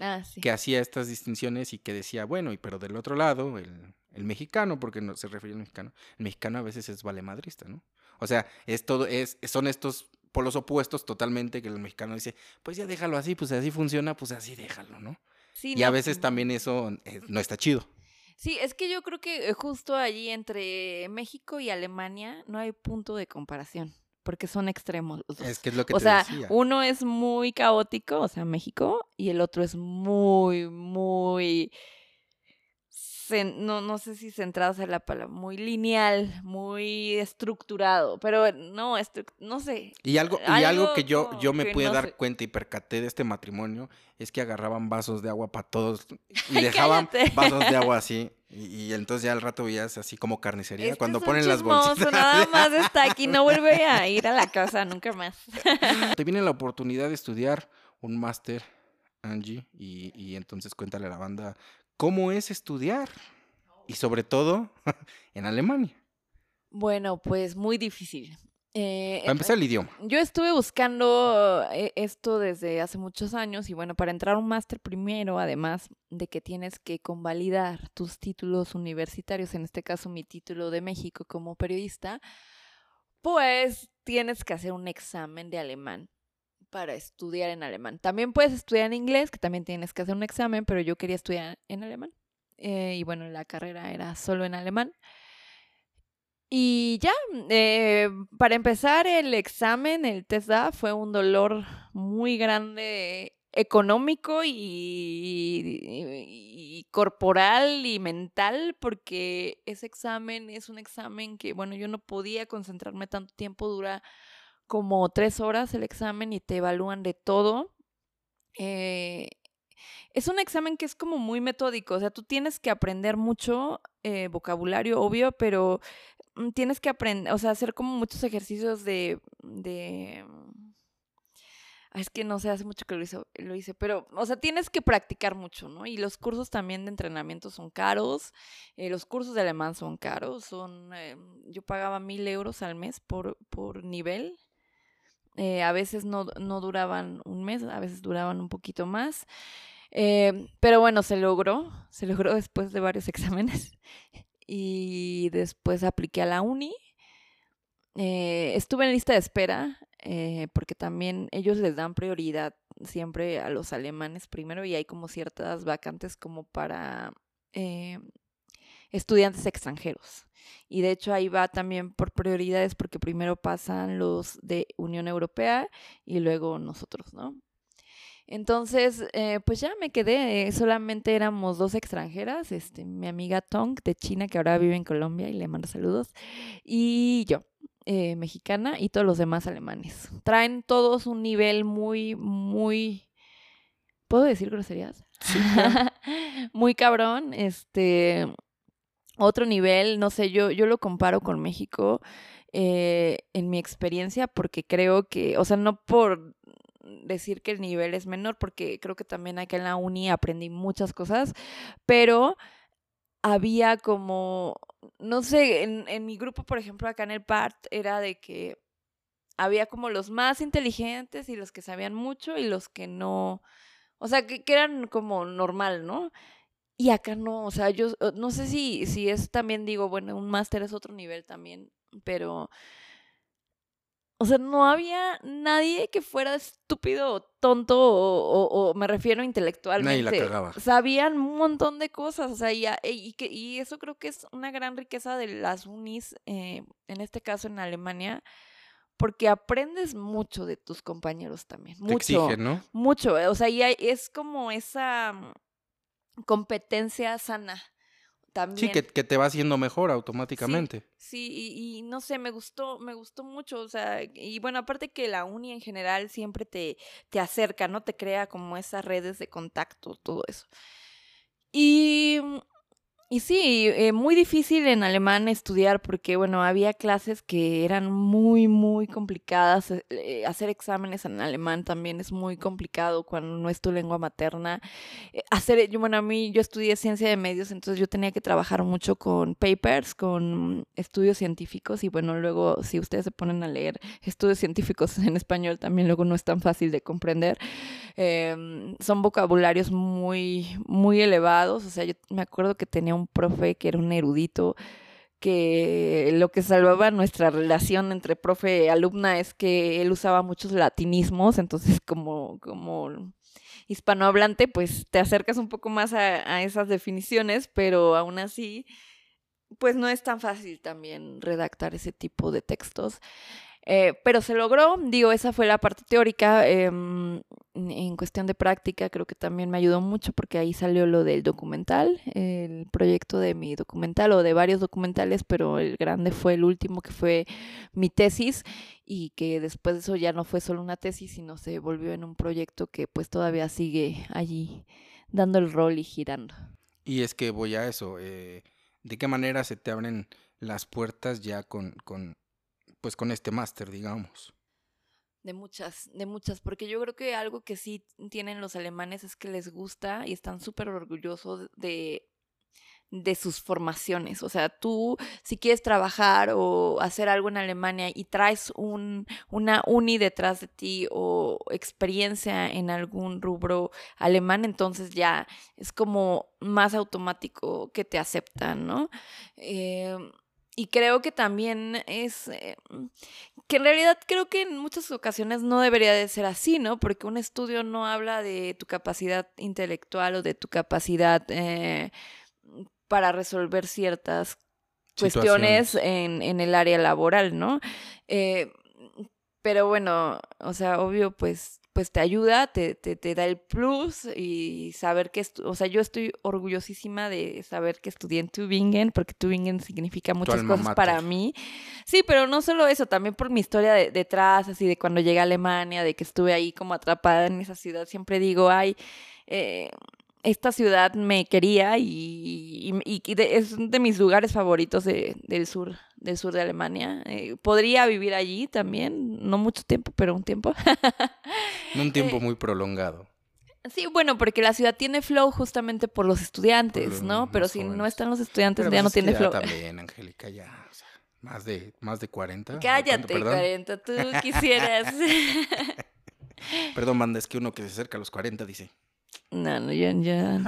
Ah, sí. que hacía estas distinciones y que decía, bueno, y pero del otro lado, el, el mexicano, porque no se refería al mexicano, el mexicano a veces es valemadrista, ¿no? O sea, es todo, es, son estos polos opuestos totalmente que el mexicano dice, pues ya déjalo así, pues así funciona, pues así déjalo, ¿no? Sí, Y a veces también eso eh, no está chido. Sí, es que yo creo que eh, justo allí entre México y Alemania no hay punto de comparación, porque son extremos los dos. Es que es lo que o te sea, decía. uno es muy caótico, o sea, México, y el otro es muy, muy, no, no sé si centrado es la palabra, muy lineal, muy estructurado, pero no, estru- no sé. Y algo, y algo que yo, yo me pude no dar sé. cuenta y percaté de este matrimonio es que agarraban vasos de agua para todos *laughs* y dejaban *laughs* vasos de agua así. Y, y entonces ya al rato veías así como carnicería Este cuando ponen las bolsitas. Nada más está aquí, no vuelve a *laughs* ir a la casa nunca más. Te viene la oportunidad de estudiar un máster, Angie, y, y entonces cuéntale a la banda cómo es estudiar. Y sobre todo *laughs* en Alemania. Bueno, pues muy difícil. Eh, Para empezar el idioma. Yo estuve buscando eh, esto desde hace muchos años y bueno, para entrar a un máster primero, además de que tienes que convalidar tus títulos universitarios, en este caso mi título de México como periodista, pues tienes que hacer un examen de alemán para estudiar en alemán. También puedes estudiar en inglés, que también tienes que hacer un examen, pero yo quería estudiar en alemán. Eh, y bueno, la carrera era solo en alemán. Y ya, eh, para empezar el examen, el TESDA, fue un dolor muy grande económico y- y corporal y mental, porque ese examen es un examen que, bueno, yo no podía concentrarme tanto tiempo, dura como tres horas el examen y te evalúan de todo. Eh, es un examen que es como muy metódico, o sea, tú tienes que aprender mucho eh, vocabulario, obvio, pero mm, tienes que aprender, o sea, hacer como muchos ejercicios de, de es que no sé, hace mucho que lo hice, lo hice, pero, o sea, tienes que practicar mucho, ¿no? Y los cursos también de entrenamiento son caros, eh, los cursos de alemán son caros, son, yo pagaba mil euros al mes por, por nivel, eh, a veces no, no, duraban un mes, a veces duraban un poquito más, pero bueno, se logró, se logró después de varios *laughs* exámenes y después apliqué a la uni. estuve en lista de espera eh, porque también ellos les dan prioridad siempre a los alemanes primero y hay como ciertas vacantes como para eh, estudiantes extranjeros. Y de hecho ahí va también por prioridades porque primero pasan los de Unión Europea y luego nosotros, ¿no? Entonces, eh, pues ya me quedé, solamente éramos dos extranjeras, este, mi amiga Tong de China, que ahora vive en Colombia y le mando saludos, y yo. Eh, mexicana y todos los demás alemanes. Traen todos un nivel muy, muy... ¿Puedo decir groserías? Sí, *laughs* muy cabrón. Este, otro nivel, no sé, yo, yo lo comparo con México eh, en mi experiencia porque creo que, o sea, no por decir que el nivel es menor, porque creo que también aquí en la uni aprendí muchas cosas, pero había como, no sé, en, en mi grupo, por ejemplo, acá en el PART, era de que había como los más inteligentes y los que sabían mucho y los que no, o sea, que, que eran como normal, ¿no? Y acá no, o sea, yo no sé si, si es también, digo, bueno, un máster es otro nivel también, pero o sea, no había nadie que fuera estúpido o tonto o, me refiero intelectualmente. Nadie la cagaba. Sabían un montón de cosas, o sea, y, y, que, y eso creo que es una gran riqueza de las unis, eh, en este caso en Alemania, porque aprendes mucho de tus compañeros también. Mucho. exigen, ¿no? Mucho, o sea, y es como esa competencia sana Sí, que, te va haciendo mejor automáticamente. Sí, y, no sé, me gustó, me gustó mucho, o sea, y bueno, aparte que la uni en general siempre te, te acerca, ¿no? Te crea como esas redes de contacto, todo eso. Y y sí, eh, muy difícil en alemán estudiar porque, bueno, había clases que eran muy, muy complicadas. Eh, eh, hacer exámenes en alemán también es muy complicado cuando no es tu lengua materna. hacer, yo, bueno, a mí yo estudié ciencia de medios, entonces yo tenía que trabajar mucho con papers, con estudios científicos y, bueno, luego si ustedes se ponen a leer estudios científicos en español, también luego no es tan fácil de comprender. Em, son vocabularios muy, muy elevados. O sea, yo me acuerdo que tenía un profe que era un erudito que lo que salvaba nuestra relación entre profe y alumna es que él usaba muchos latinismos, entonces como, como hispanohablante, pues te acercas un poco más a, a, esas definiciones, pero aún así, pues no es tan fácil también redactar ese tipo de textos. Eh, pero se logró, digo, esa fue la parte teórica. Em, en cuestión de práctica, creo que también me ayudó mucho porque ahí salió lo del documental, el proyecto de mi documental o de varios documentales, pero el grande fue el último que fue mi tesis y que después de eso ya no fue solo una tesis, sino se volvió en un proyecto que pues todavía sigue allí dando el rol y girando. Y es que voy a eso, eh, ¿de qué manera se te abren las puertas ya con, con pues con este máster, digamos. De muchas, de muchas, porque yo creo que algo que sí tienen los alemanes es que les gusta y están súper orgullosos de, de sus formaciones. O sea, tú si quieres trabajar o hacer algo en Alemania y traes un, una uni detrás de ti o experiencia en algún rubro alemán, entonces ya es como más automático que te aceptan, ¿no? Eh, y creo que también es, eh, que en realidad creo que en muchas ocasiones no debería de ser así, ¿no? Porque un estudio no habla de tu capacidad intelectual o de tu capacidad eh, para resolver ciertas cuestiones en, en, el área laboral, ¿no? Eh, pero bueno, o sea, obvio, pues pues te ayuda, te, te, te, da el plus y saber que, o sea, yo estoy orgullosísima de saber que estudié en Tübingen, porque Tübingen significa muchas cosas para mí. Sí, pero no solo eso, también por mi historia detrás, así de cuando llegué a Alemania, de que estuve ahí como atrapada en esa ciudad, siempre digo, ay, eh, esta ciudad me quería y, es de mis lugares favoritos del sur del sur de Alemania. Eh, podría vivir allí también, no mucho tiempo, pero un tiempo. *laughs* un tiempo muy prolongado. Sí, bueno, porque la ciudad tiene flow justamente por los estudiantes, ¿no? Pero si no están los estudiantes, ya pues no tiene flow. También, Angélica, ya. más de, más de 40. Cállate, 40, tú quisieras. *laughs* Perdón, manda, es que uno que se acerca a los 40 dice. No, no, yo,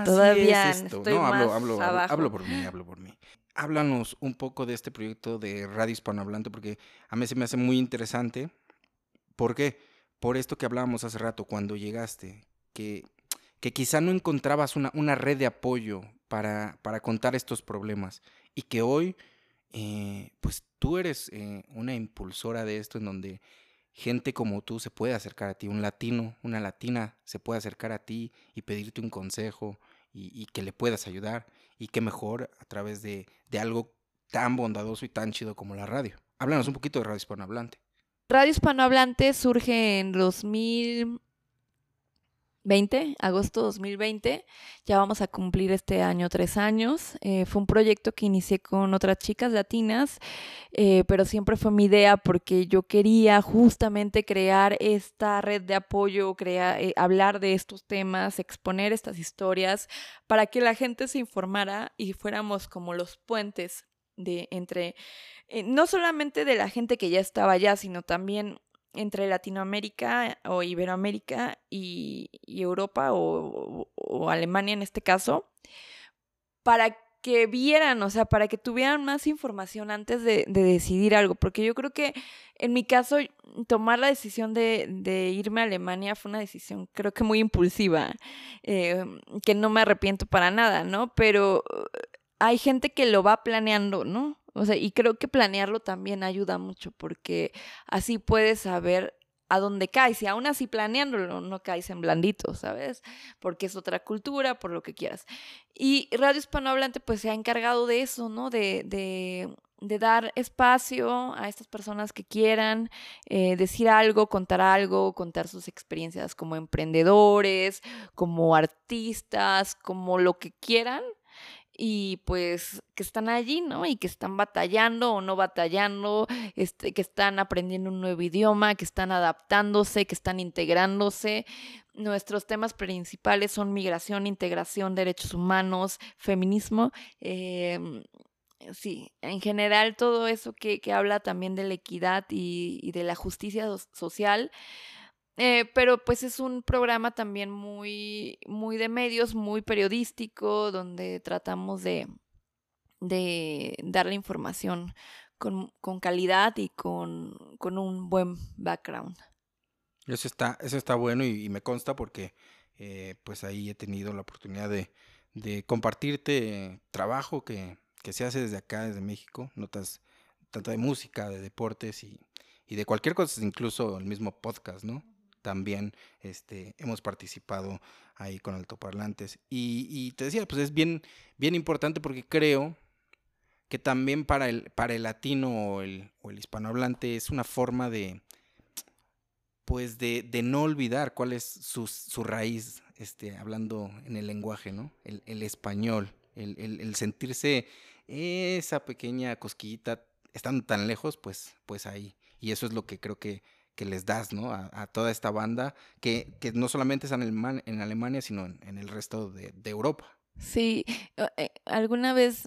todavía estoy no, hablo, hablo, hablo por mí, hablo por mí. Háblanos un poco de este proyecto de Radio Hispanohablante, porque a mí se me hace muy interesante. ¿Por qué? Por esto que hablábamos hace rato, cuando llegaste, que, que quizá no encontrabas una, una red de apoyo para, para, contar estos problemas y que hoy, eh, pues tú eres eh, una impulsora de esto en donde gente como tú se puede acercar a ti, un latino, una latina se puede acercar a ti y pedirte un consejo y, que le puedas ayudar y que mejor a través de, de, algo tan bondadoso y tan chido como la radio. Háblanos un poquito de Radio Hispanohablante. Radio Hispanohablante surge en 2000, 20, agosto 2020. Ya vamos a cumplir este año tres años. Eh, fue un proyecto que inicié con otras chicas latinas, eh, pero siempre fue mi idea porque yo quería justamente crear esta red de apoyo, crear, eh, hablar de estos temas, exponer estas historias para que la gente se informara y fuéramos como los puentes de entre, no solamente de la gente que ya estaba allá, sino también entre Latinoamérica o Iberoamérica y, Europa o, Alemania en este caso, para que vieran, o sea, para que tuvieran más información antes de, decidir algo, porque yo creo que en mi caso tomar la decisión de, irme a Alemania fue una decisión creo que muy impulsiva, eh, que no me arrepiento para nada, ¿no? Pero hay gente que lo va planeando, ¿no? O sea, y creo que planearlo también ayuda mucho porque así puedes saber a dónde caes y aún así planeándolo no caes en blandito, ¿sabes? Porque es otra cultura, por lo que quieras. Y Radio Hispanohablante pues se ha encargado de eso, ¿no? De, de, de dar espacio a estas personas que quieran eh, decir algo, contar algo, contar sus experiencias como emprendedores, como artistas, como lo que quieran y pues que están allí, ¿no? Y que están batallando o no batallando, este, que están aprendiendo un nuevo idioma, que están adaptándose, que están integrándose. Nuestros temas principales son migración, integración, derechos humanos, feminismo. Em, sí, en general todo eso que, que habla también de la equidad y, y de la justicia social eh, pero pues es un programa también muy, muy de medios, muy periodístico, donde tratamos de, de darle información con, con calidad y con, con, un buen background. Eso está, eso está bueno y, me consta porque eh, pues ahí he tenido la oportunidad de, de compartirte trabajo que, que, se hace desde acá, desde México, notas tanto de música, de deportes y, y de cualquier cosa, incluso el mismo podcast, ¿no? También este, hemos participado ahí con altoparlantes. Y, y te decía, pues es bien, bien importante porque creo que también para el, para el latino o el, o el hispanohablante es una forma de, pues de, de no olvidar cuál es su, su, raíz, este, hablando en el lenguaje, ¿no? El, el español, el, el, el, sentirse esa pequeña cosquillita estando tan lejos, pues, pues ahí. Y eso es lo que creo que, que les das, ¿no? A, toda esta banda, que, que, no solamente es en, en Alemania, sino en, el resto de, Europa. Sí, eh, alguna vez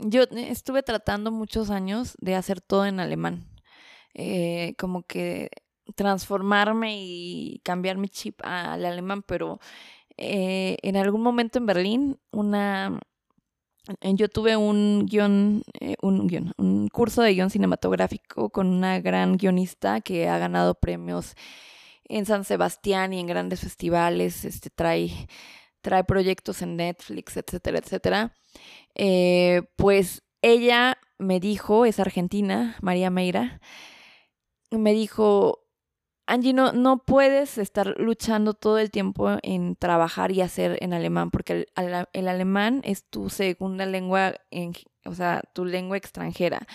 yo estuve tratando muchos años de hacer todo en alemán, eh, como que transformarme y cambiar mi chip al alemán, pero eh, en algún momento en Berlín, una yo tuve un guion, eh, un guion, un curso de guion cinematográfico con una gran guionista que ha ganado premios en San Sebastián y en grandes festivales, este, trae, trae proyectos en Netflix, etcétera, etcétera. Eh, pues ella me dijo, es argentina, María Meira, me dijo, Angie, no, no puedes estar luchando todo el tiempo en trabajar y hacer en alemán, porque el, alemán es tu segunda lengua, en, o sea, tu lengua extranjera.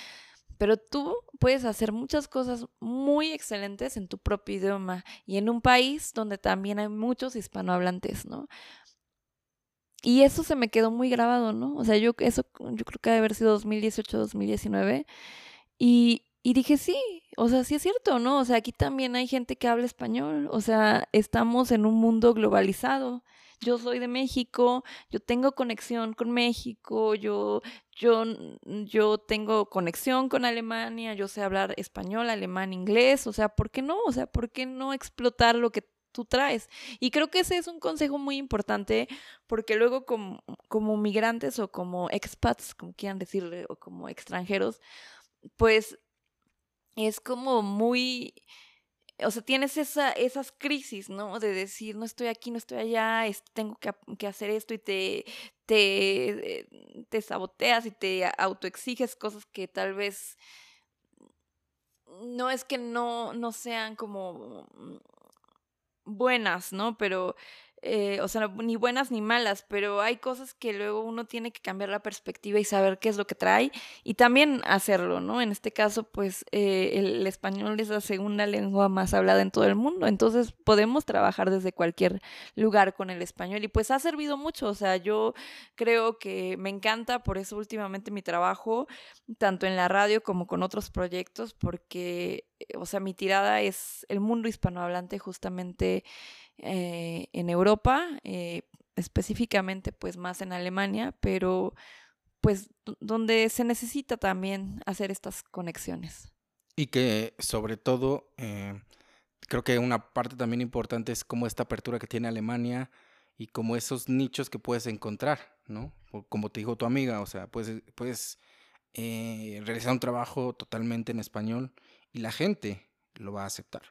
Pero tú puedes hacer muchas cosas muy excelentes en tu propio idioma y en un país donde también hay muchos hispanohablantes, ¿no? y eso se me quedó muy grabado, ¿no? O sea, yo eso yo creo que debe haber sido 2018, 2019. Y, y dije, sí, o sea, sí es cierto, ¿no? O sea, aquí también hay gente que habla español, o sea, estamos en un mundo globalizado. Yo soy de México, yo tengo conexión con México, yo, yo, yo tengo conexión con Alemania, yo sé hablar español, alemán, inglés, o sea, ¿por qué no? O sea, ¿por qué no explotar lo que tú traes. Y creo que ese es un consejo muy importante porque luego como, como migrantes o como expats, como quieran decirle, o como extranjeros, pues es como muy, o sea, tienes esa, esas crisis, ¿no? De decir, no estoy aquí, no estoy allá, tengo que, que, hacer esto y te, te, te saboteas y te autoexiges cosas que tal vez no es que no, no sean como buenas, ¿no? Pero eh, o sea, ni buenas ni malas, pero hay cosas que luego uno tiene que cambiar la perspectiva y saber qué es lo que trae y también hacerlo, ¿no? En este caso, pues eh, el español es la segunda lengua más hablada en todo el mundo, entonces podemos trabajar desde cualquier lugar con el español y pues ha servido mucho, o sea, yo creo que me encanta, por eso últimamente mi trabajo, tanto en la radio como con otros proyectos, porque, o sea, mi tirada es el mundo hispanohablante justamente eh, en Europa, eh, específicamente pues más en Alemania, pero pues donde se necesita también hacer estas conexiones. Y que sobre todo, eh, creo que una parte también importante es como esta apertura que tiene Alemania y como esos nichos que puedes encontrar, ¿no? Como te dijo tu amiga, o sea, puedes, puedes realizar un trabajo totalmente en español y la gente lo va a aceptar.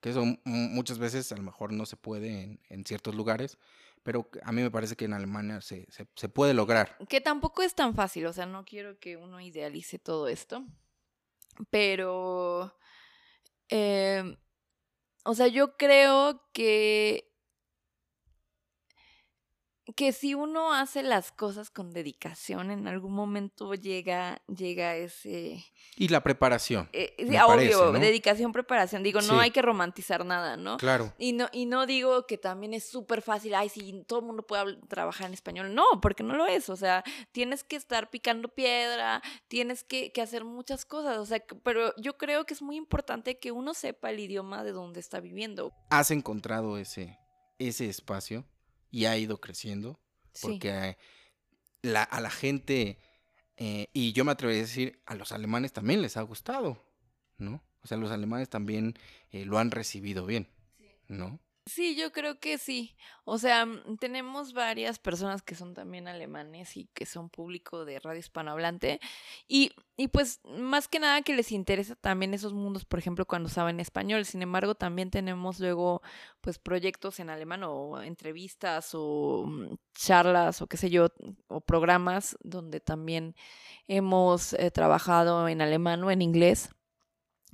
Que eso muchas veces a lo mejor no se puede en, ciertos lugares, pero a mí me parece que en Alemania se, puede lograr. Que tampoco es tan fácil, o sea, no quiero que uno idealice todo esto, pero, em, o sea, yo creo que que si uno hace las cosas con dedicación, en algún momento llega, llega ese... Y la preparación. Eh, obvio, dedicación, preparación. Digo, no hay que romantizar nada, ¿no? Claro. Y no, y no digo que también es súper fácil, ay, si todo el mundo puede trabajar en español. No, porque no lo es. O sea, tienes que estar picando piedra, tienes que, que hacer muchas cosas. O sea, pero yo creo que es muy importante que uno sepa el idioma de donde está viviendo. ¿Has encontrado ese, ese espacio? Y ha ido creciendo. Porque a la gente, eh, y yo me atrevería a decir, a los alemanes también les ha gustado, ¿no? O sea, los alemanes también eh, lo han recibido bien, ¿no? Sí, yo creo que sí. O sea, mm, tenemos varias personas que son también alemanes y que son público de radio hispanohablante. Y, y pues más que nada que les interesa también esos mundos, por ejemplo, cuando saben español. Sin embargo, también tenemos luego pues proyectos en alemán o entrevistas o mm, charlas o qué sé yo, o programas donde también hemos eh, trabajado en alemán o en inglés.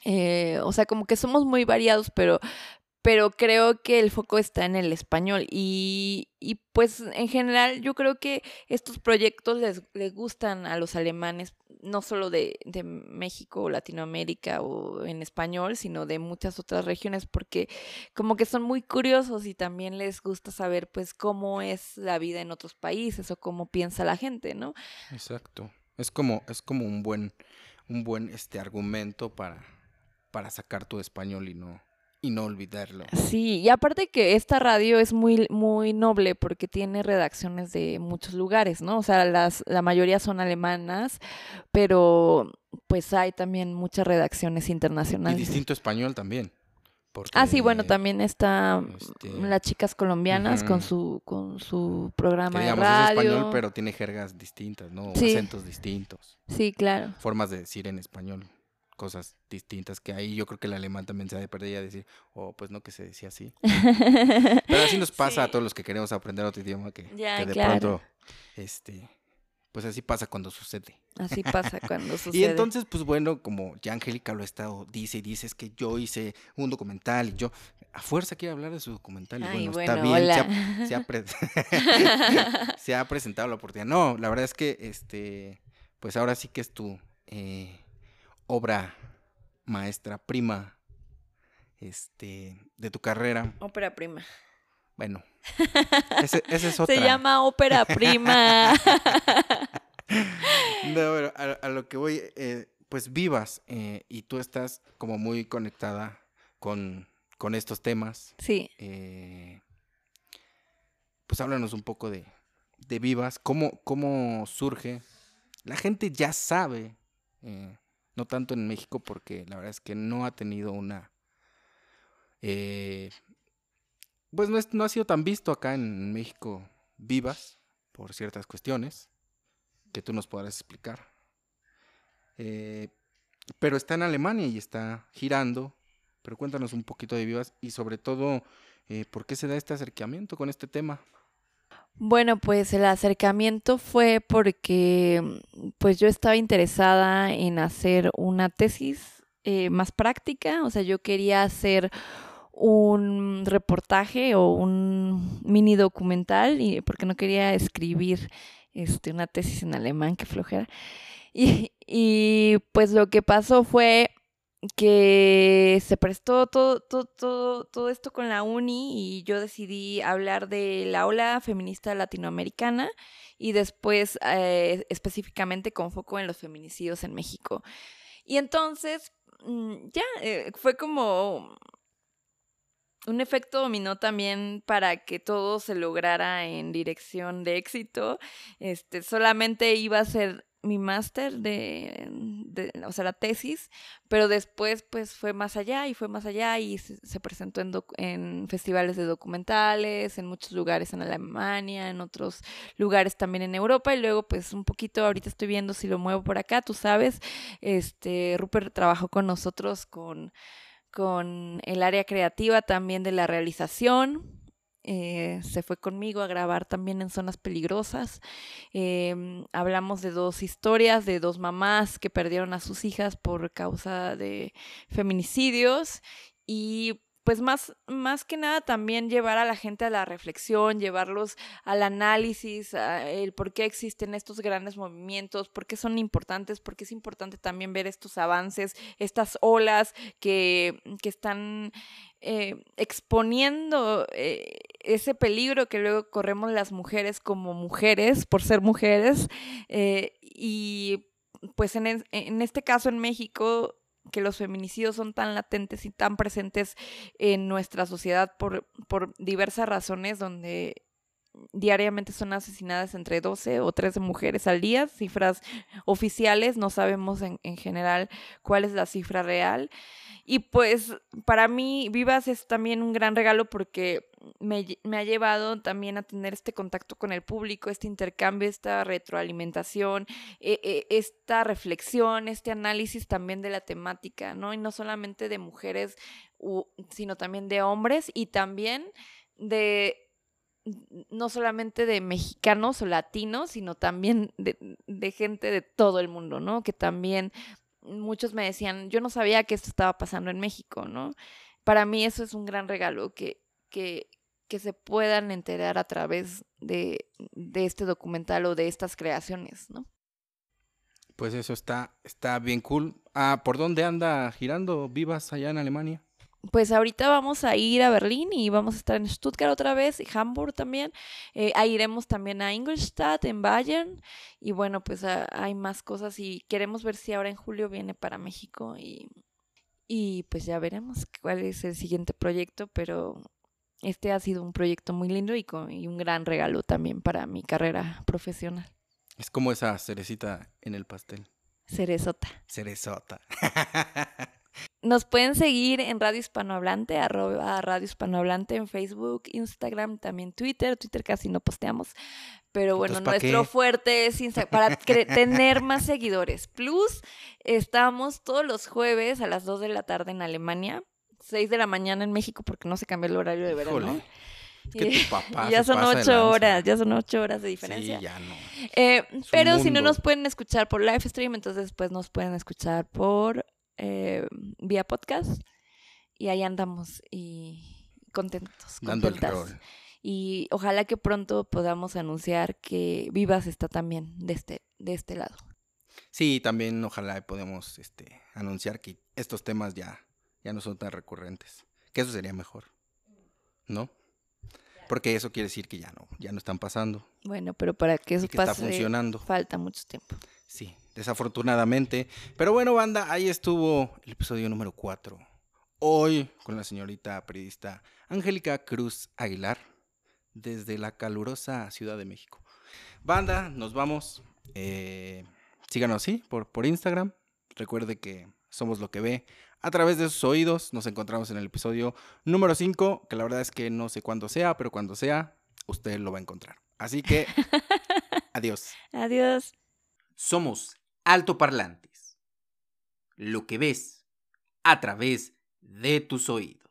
Eh, o sea, como que somos muy variados, pero pero creo que el foco está en el español y, y pues en general yo creo que estos proyectos les, les gustan a los alemanes, no solo de, de, México o Latinoamérica o en español, sino de muchas otras regiones porque como que son muy curiosos y también les gusta saber pues cómo es la vida en otros países o cómo piensa la gente, ¿no? Exacto. Es como, es como un buen, un buen este argumento para, para sacar tu español y no y no olvidarlo. Sí, y aparte que esta radio es muy, muy noble porque tiene redacciones de muchos lugares, ¿no? O sea, las, la mayoría son alemanas, pero pues hay también muchas redacciones internacionales. Y distinto español también. ah, sí, bueno, también está este, las chicas colombianas con su con su programa de radio. Es español, pero tiene jergas distintas, ¿no? Acentos distintos. Sí, claro. Formas de decir en español cosas distintas que ahí yo creo que el alemán también se ha de perder y a decir, oh, pues no que se decía así. Pero así nos *laughs* pasa a todos los que queremos aprender otro idioma que, de pronto, este, pues así pasa cuando sucede. Así pasa cuando *laughs* sucede. y entonces, pues bueno, como ya Angélica lo ha estado, dice y dice, es que yo hice un documental y yo, a fuerza quiere hablar de su documental. Y bueno, está bien, se ha, *laughs* se ha, presentado la oportunidad. No, la verdad es que, este, pues ahora sí que es tu... Eh, obra maestra prima este, de tu carrera. Ópera prima. Bueno, *laughs* ese, ese es otra. Se llama ópera prima. *laughs* No, pero a, a lo que voy, eh, pues vivas eh, y tú estás como muy conectada con, con estos temas. sí. eh, pues háblanos un poco de, de vivas, cómo, cómo surge. La gente ya sabe, eh, no tanto en México, porque la verdad es que no ha tenido una... eh, pues no, es- no ha sido tan visto acá en México vivas por ciertas cuestiones que tú nos podrás explicar. Eh, pero está en Alemania y está girando. Pero cuéntanos un poquito de vivas y sobre todo, eh, ¿por qué se da este acercamiento con este tema? Bueno, pues el acercamiento fue porque pues yo estaba interesada en hacer una tesis eh, más práctica, o sea, yo quería hacer un reportaje o un mini documental y porque no quería escribir este una tesis en alemán que flojera. *laughs* Y pues lo que pasó fue que se prestó todo, todo, todo, todo esto con la uni y yo decidí hablar de la ola feminista latinoamericana y después eh, específicamente con foco en los feminicidios en México. Y entonces, mm, ya, eh, fue como un efecto dominó también para que todo se lograra en dirección de éxito. Este, solamente iba a ser mi máster de, o sea, la tesis, pero después pues fue más allá y fue más allá y se, se presentó en, en festivales de documentales, en muchos lugares en Alemania, en otros lugares también en Europa y luego pues un poquito ahorita estoy viendo si lo muevo por acá, tú sabes, este Rupert trabajó con nosotros con con el área creativa también de la realización. Eh, se fue conmigo a grabar también en zonas peligrosas. Em, hablamos de dos historias, de dos mamás que perdieron a sus hijas por causa de feminicidios y pues más, más que nada también llevar a la gente a la reflexión, llevarlos al análisis, el por qué existen estos grandes movimientos, por qué son importantes, por qué es importante también ver estos avances, estas olas que, que están eh, exponiendo eh, ese peligro que luego corremos las mujeres como mujeres, por ser mujeres, eh, y pues en, en este caso en México que los feminicidios son tan latentes y tan presentes en nuestra sociedad por, por diversas razones donde diariamente son asesinadas entre 12 o 13 mujeres al día, cifras oficiales, no sabemos en, en general cuál es la cifra real. Y pues para mí Vivas es también un gran regalo porque me, me ha llevado también a tener este contacto con el público, este intercambio, esta retroalimentación, eh, eh, esta reflexión, este análisis también de la temática, ¿no? Y no solamente de mujeres, sino también de hombres y también de no solamente de mexicanos o latinos, sino también de, de gente de todo el mundo, ¿no? Que también muchos me decían, yo no sabía que esto estaba pasando en México, ¿no? Para mí eso es un gran regalo, que, que, que se puedan enterar a través de, de este documental o de estas creaciones, ¿no? Pues eso está, está bien cool. Ah, ¿por dónde anda girando vivas allá en Alemania? Pues ahorita vamos a ir a Berlín y vamos a estar en Stuttgart otra vez y Hamburg también. Eh, ahí iremos también a Ingolstadt, en Bayern. Y bueno, pues ah, hay más cosas y queremos ver si ahora en julio viene para México y, y pues ya veremos cuál es el siguiente proyecto, pero este ha sido un proyecto muy lindo y, con, y un gran regalo también para mi carrera profesional. Es como esa cerecita en el pastel. Cerezota. Cerezota. *laughs* Nos pueden seguir en Radio Hispanohablante, arroba Radio Hispanohablante en Facebook, Instagram, también Twitter. Twitter casi no posteamos, pero bueno, Entonces, ¿pa' nuestro qué? fuerte es Insta- para tener más seguidores. Plus, estamos todos los jueves a las 2 de la tarde en Alemania, 6 de la mañana en México porque no se cambió el horario de verano. Que tu *laughs* papá ya son ocho horas, ya son ocho horas de diferencia. Sí, ya no. Eh, pero si no nos pueden escuchar por live stream, entonces pues nos pueden escuchar por eh, vía podcast. Y ahí andamos y contentos, contentas. Y ojalá que pronto podamos anunciar que Vivas está también de este, de este lado. Sí, también ojalá podemos este, anunciar que estos temas ya, ya no son tan recurrentes. Que eso sería mejor. ¿No? Porque eso quiere decir que ya no, ya no están pasando. Bueno, pero para que eso y que está pase funcionando. falta mucho tiempo. Sí, desafortunadamente. Pero bueno, banda, ahí estuvo el episodio número 4. Hoy con la señorita periodista Angélica Cruz Aguilar, desde la calurosa Ciudad de México. Banda, nos vamos. Eh, síganos así por, por Instagram. Recuerde que somos lo que ve a través de sus oídos. Nos encontramos en el episodio número 5, que la verdad es que no sé cuándo sea, pero cuando sea, usted lo va a encontrar. Así que, *laughs* adiós. Adiós. Somos altoparlantes. Lo que ves a través de tus oídos.